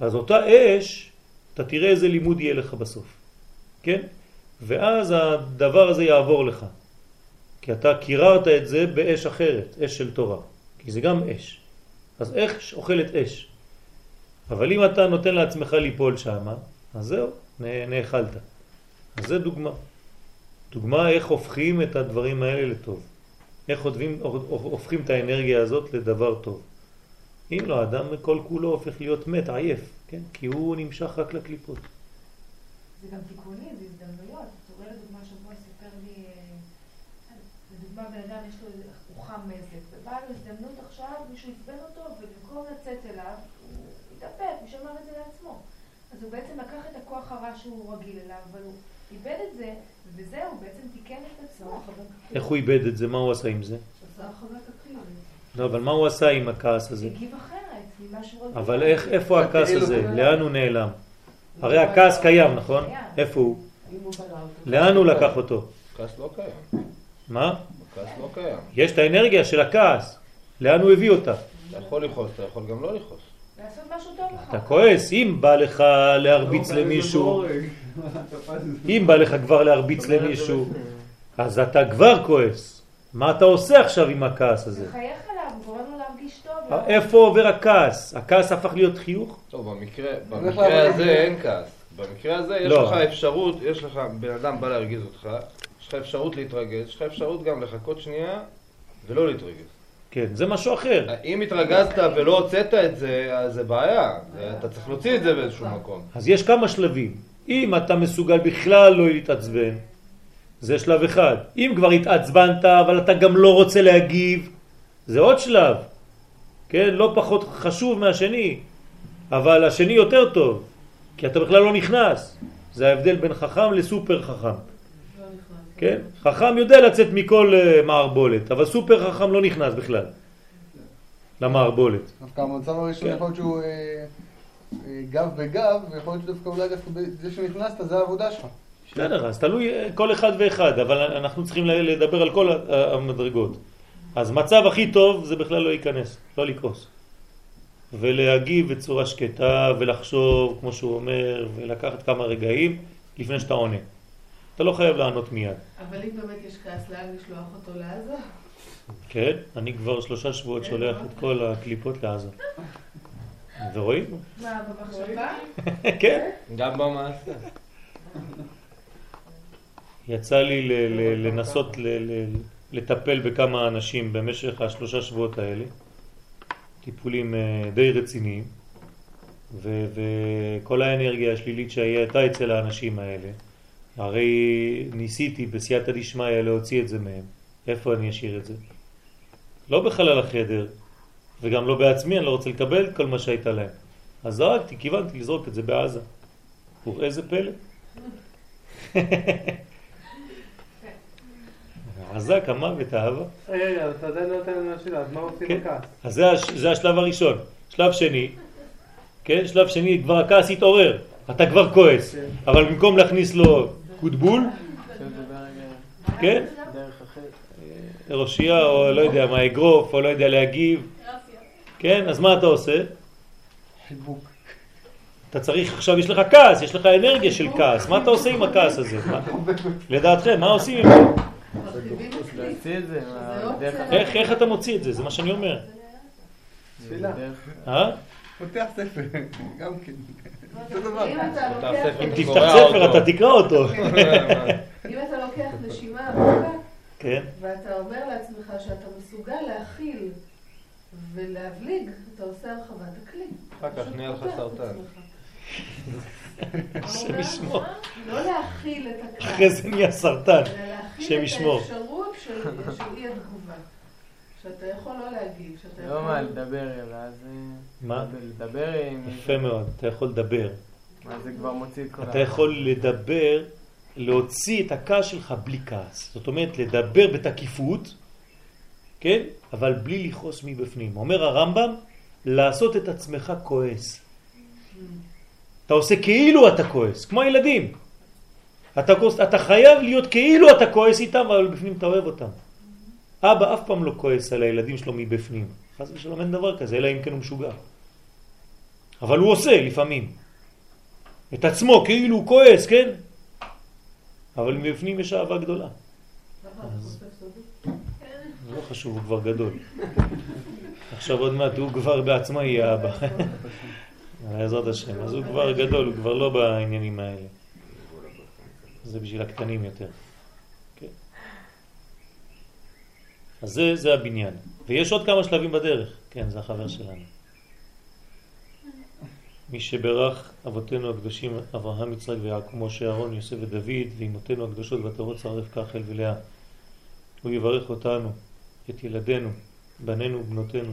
אז אותה אש, אתה תראה איזה לימוד יהיה לך בסוף. כן? ואז הדבר הזה יעבור לך. כי אתה קיררת את זה באש אחרת, אש של תורה. כי זה גם אש. אז אש אוכלת אש. אבל אם אתה נותן לעצמך ליפול שם, אז זהו, נאכלת. אז זה דוגמה. דוגמה איך הופכים את הדברים האלה לטוב. איך הופכים, הופכים את האנרגיה הזאת לדבר טוב. אם לא, האדם כל כולו הופך להיות מת, עייף, כן? כי הוא נמשך רק לקליפות. זה גם תיקונים, זה הזדמנויות. אתה רואה לדוגמה שבוע סיפר לי, אה, לדוגמה בן אדם יש לו, איזה- הוא חם מזג, ובאה לו הזדמנות עכשיו, מישהו עצבן אותו, ובמקום לצאת אליו, הוא התאפק, הוא שמר את זה לעצמו. אז הוא בעצם לקח את הכוח הרע שהוא רגיל אליו, אבל הוא איבד את זה, וזהו, הוא בעצם תיקן את עצמו. איך הוא איבד את זה? מה הוא עשה עם זה? לא, אבל מה הוא עשה עם הכעס הזה? הגיב אחרת ממה שהוא רגיל. אבל איך, איפה הכעס הזה? לאן הוא נעלם? הרי הכעס קיים, נכון? איפה הוא? לאן הוא לקח אותו? כעס לא קיים. מה? כעס לא קיים. יש את האנרגיה של הכעס. לאן הוא הביא אותה? אתה יכול לכעוס, אתה יכול גם לא לכעוס. אתה כועס, אם בא לך להרביץ למישהו, אם בא לך כבר להרביץ למישהו, אז אתה כבר כועס. מה אתה עושה עכשיו עם הכעס הזה? מחייך עליו, הוא גורם לו להרגיש טוב. איפה עובר הכעס? הכעס הפך להיות חיוך? טוב, במקרה, הולך במקרה לעבוד הזה אין כעס. במקרה הזה יש לא. לך אפשרות, יש לך, בן אדם בא להרגיז אותך, יש לך אפשרות להתרגז, יש לך אפשרות גם לחכות שנייה ולא להתרגז. כן, זה משהו אחר. אם התרגזת ולא הוצאת את זה, אז זה בעיה. אתה צריך להוציא את זה באיזשהו מקום. אז יש כמה שלבים. אם אתה מסוגל בכלל לא להתעצבן, זה שלב אחד. אם כבר התעצבנת אבל אתה גם לא רוצה להגיב, זה עוד שלב. כן, לא פחות חשוב מהשני, אבל השני יותר טוב, כי אתה בכלל לא נכנס. זה ההבדל בין חכם לסופר חכם. כן? חכם יודע לצאת מכל uh, מערבולת, אבל סופר חכם לא נכנס בכלל למערבולת. דווקא המצב הראשון יכול להיות שהוא אה, אה, גב בגב, ויכול להיות שדווקא אולי דווקא זה שנכנסת זה העבודה שלך. בסדר, אז תלוי אה, כל אחד ואחד, אבל אנחנו צריכים לדבר על כל המדרגות. אז מצב הכי טוב זה בכלל לא להיכנס, לא לכעוס. ולהגיב בצורה שקטה ולחשוב, כמו שהוא אומר, ולקחת כמה רגעים לפני שאתה עונה. אתה לא חייב לענות מיד. אבל אם באמת יש כעס, לאן לשלוח אותו לעזה? כן, אני כבר שלושה שבועות שולח את כל הקליפות לעזה. ורואים? מה, במחשבה? כן. גם במעשה. יצא לי לנסות לטפל בכמה אנשים במשך השלושה שבועות האלה, טיפולים אה, די רציניים, וכל האנרגיה השלילית שהייתה אצל האנשים האלה, הרי ניסיתי בסייעתא דשמיא להוציא את זה מהם. איפה אני אשאיר את זה? לא בחלל החדר, וגם לא בעצמי, אני לא רוצה לקבל כל מה שהייתה להם. אז זרקתי, כיוונתי לזרוק את זה בעזה. וראה פלא. עזק המוות, האהבה. רגע, אתה עדיין לא נותן לנו שאלה, אז מה עושים כן. בכעס? אז זה השלב הראשון. שלב שני, כן, שלב שני, כבר הכעס התעורר, אתה כבר כועס, כן. אבל במקום להכניס לו קוטבול, כן, ראשייה או לא יודע מה, אגרוף או לא יודע להגיב, כן, אז מה אתה עושה? חיבוק. אתה צריך, עכשיו יש לך כעס, יש לך אנרגיה של כעס, מה אתה עושה עם הכעס הזה? לדעתכם, מה עושים עם זה? איך אתה מוציא את זה? זה מה שאני אומר. תפילה. אה? פותח ספר, גם כן. אם תפתח ספר אתה תקרא אותו. אם אתה לוקח נשימה עמוקה, כן. ואתה אומר לעצמך שאתה מסוגל להכיל ולהבליג, אתה עושה הרחבת הכלי. אחר כך נהיה לך סרטן. השם ישמור. לא להכיל את הכעס. אחרי זה נהיה סרטן. אלא להכיל את האפשרות של אי התגובה. שאתה יכול לא להגיב, שאתה יכול... לא מה, לדבר, ואז... מה? לדבר עם... יפה מאוד, אתה יכול לדבר. מה זה כבר מוציא את כל אתה יכול לדבר, להוציא את הכעס שלך בלי כעס. זאת אומרת, לדבר בתקיפות, כן? אבל בלי לכעוס מבפנים. אומר הרמב"ם, לעשות את עצמך כועס. אתה עושה כאילו אתה כועס, כמו הילדים. אתה, אתה חייב להיות כאילו אתה כועס איתם, אבל בפנים אתה אוהב אותם. אבא אף פעם לא כועס על הילדים שלו מבפנים. חס ושלום אין דבר כזה, אלא אם כן הוא משוגע. אבל הוא עושה לפעמים. את עצמו כאילו הוא כועס, כן? אבל מבפנים יש אהבה גדולה. אז... לא חשוב, הוא כבר גדול. עכשיו עוד מעט הוא כבר בעצמו יהיה אבא. בעזרת השם. אז הוא כבר גדול, הוא כבר לא בעניינים האלה. זה בשביל הקטנים יותר. כן. אז זה, זה הבניין. ויש עוד כמה שלבים בדרך. כן, זה החבר שלנו. מי שברך אבותינו הקדושים אברהם, יצחק ויעקב, משה, אהרון, יוסף ודוד, ואימותינו הקדושות ותרות צרף כך אל ולאה. הוא יברך אותנו, את ילדינו, בנינו ובנותינו,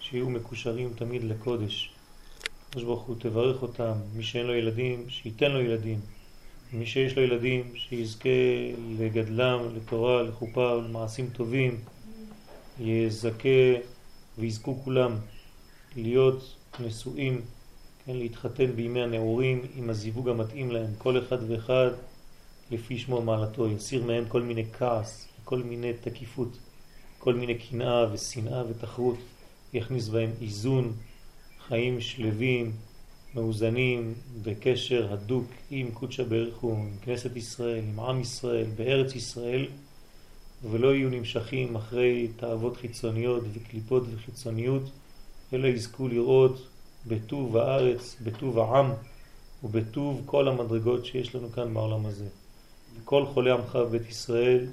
שיהיו מקושרים תמיד לקודש. הקדוש ברוך הוא תברך אותם, מי שאין לו ילדים, שייתן לו ילדים. מי שיש לו ילדים, שיזכה לגדלם, לתורה, לחופה ולמעשים טובים. יזכה ויזכו כולם להיות נשואים, כן, להתחתן בימי הנעורים עם הזיווג המתאים להם, כל אחד ואחד לפי שמו מעלתו, יסיר מהם כל מיני כעס, כל מיני תקיפות, כל מיני קנאה ושנאה ותחרות, יכניס בהם איזון, חיים שלווים, מאוזנים, בקשר הדוק עם קודשא בריך הוא, עם כנסת ישראל, עם עם ישראל, בארץ ישראל, ולא יהיו נמשכים אחרי תאוות חיצוניות וקליפות וחיצוניות, אלא יזכו לראות בטוב הארץ, בטוב העם ובטוב כל המדרגות שיש לנו כאן בעולם הזה. כל חולי עמך בבית ישראל,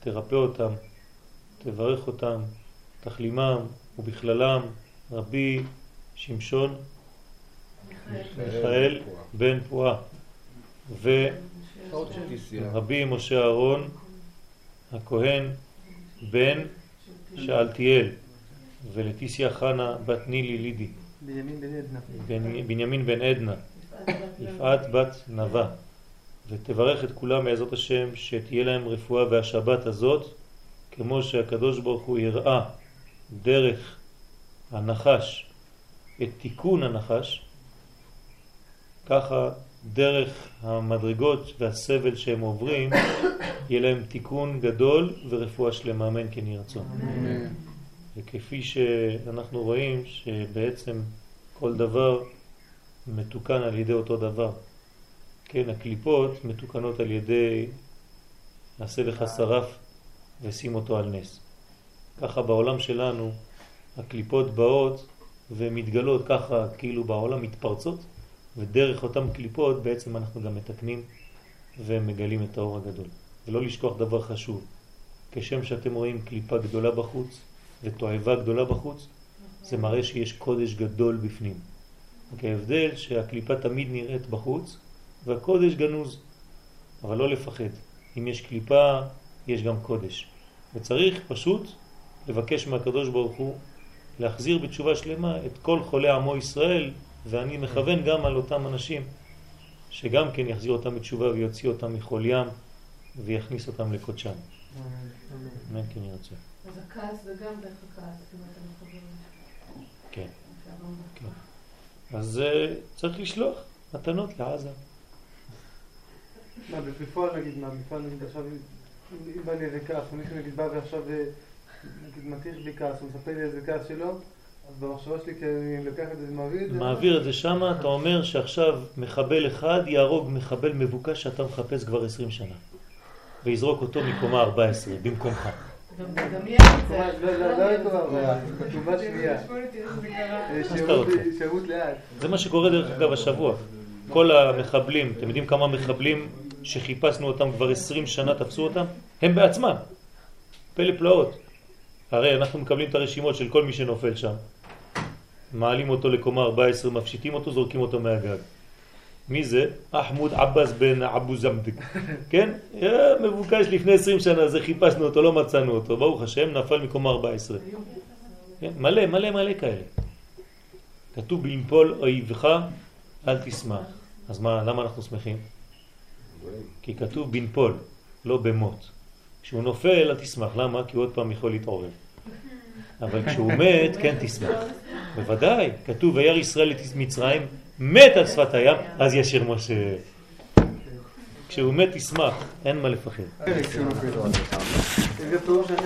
תרפא אותם, תברך אותם, תחלימם ובכללם רבי שמשון מיכאל. בן פועה. ורבי משה אהרון הכהן בן שאלתיאל ולטיסיה חנה בת נילי לידי. בנימין בן עדנה. בנימין בן עדנה. יפעת בת נווה. ותברך את כולם בעזרת השם שתהיה להם רפואה והשבת הזאת כמו שהקדוש ברוך הוא הראה דרך הנחש את תיקון הנחש ככה דרך המדרגות והסבל שהם עוברים יהיה להם תיקון גדול ורפואה שלמה, אמן כן יהי רצון. וכפי שאנחנו רואים שבעצם כל דבר מתוקן על ידי אותו דבר. כן, הקליפות מתוקנות על ידי נעשה לך שרף ושים אותו על נס. ככה בעולם שלנו הקליפות באות ומתגלות ככה כאילו בעולם מתפרצות ודרך אותם קליפות בעצם אנחנו גם מתקנים ומגלים את האור הגדול. ולא לשכוח דבר חשוב, כשם שאתם רואים קליפה גדולה בחוץ ותועבה גדולה בחוץ, זה מראה שיש קודש גדול בפנים. כי ההבדל שהקליפה תמיד נראית בחוץ והקודש גנוז, אבל לא לפחד. אם יש קליפה, יש גם קודש. וצריך פשוט לבקש מהקדוש ברוך הוא להחזיר בתשובה שלמה את כל חולי עמו ישראל, ואני מכוון גם על אותם אנשים, שגם כן יחזיר אותם בתשובה ויוציא אותם ים ויכניס אותם לקודשם. אמן כן ירצה. אז הכעס זה גם דרך הכעס, אם אתה מחבר. כן. כן. אז אה, צריך לשלוח מתנות לעזה. מה, בפועל נגיד, מה, בפועל נגיד עכשיו, אם בא לי איזה כעס, מישהו נגיד בא ועכשיו, אה, נגיד מטיח בי כעס, הוא מספר לי איזה כעס שלו, אז במחשבה שלי, כי אני לוקח את זה ומעביר את זה. מעביר את זה שמה, אתה אומר שעכשיו מחבל אחד יהרוג מחבל מבוקש שאתה מחפש כבר 20 שנה. ויזרוק אותו מקומה 14 במקומך. גם תדמיין את זה. לא, לא, לא אתה שירות- רוצה? שירות לאט. זה מה שקורה דרך אגב השבוע. כל המחבלים, אתם יודעים כמה מחבלים שחיפשנו אותם כבר 20 שנה תפסו אותם? הם בעצמם. פלא פלאות. הרי אנחנו מקבלים את הרשימות של כל מי שנופל שם. מעלים אותו לקומה 14, מפשיטים אותו, זורקים אותו מהגג. מי זה? אחמוד עבאס בן אבו זמדק. כן? היה מבוקש לפני 20 שנה, זה חיפשנו אותו, לא מצאנו אותו. ברוך השם, נפל מקומה 14. כן? מלא, מלא, מלא כאלה. כתוב בנפול אויבך אל תשמח. אז מה, למה אנחנו שמחים? כי כתוב בנפול, לא במות. כשהוא נופל אל תשמח, למה? כי הוא עוד פעם יכול להתעורר. אבל כשהוא מת, כן תשמח. בוודאי, כתוב וירא ישראל את מצרים, מת על שפת הים, אז ישיר משה. כשהוא מת תשמח, אין מה לפחד. פירוש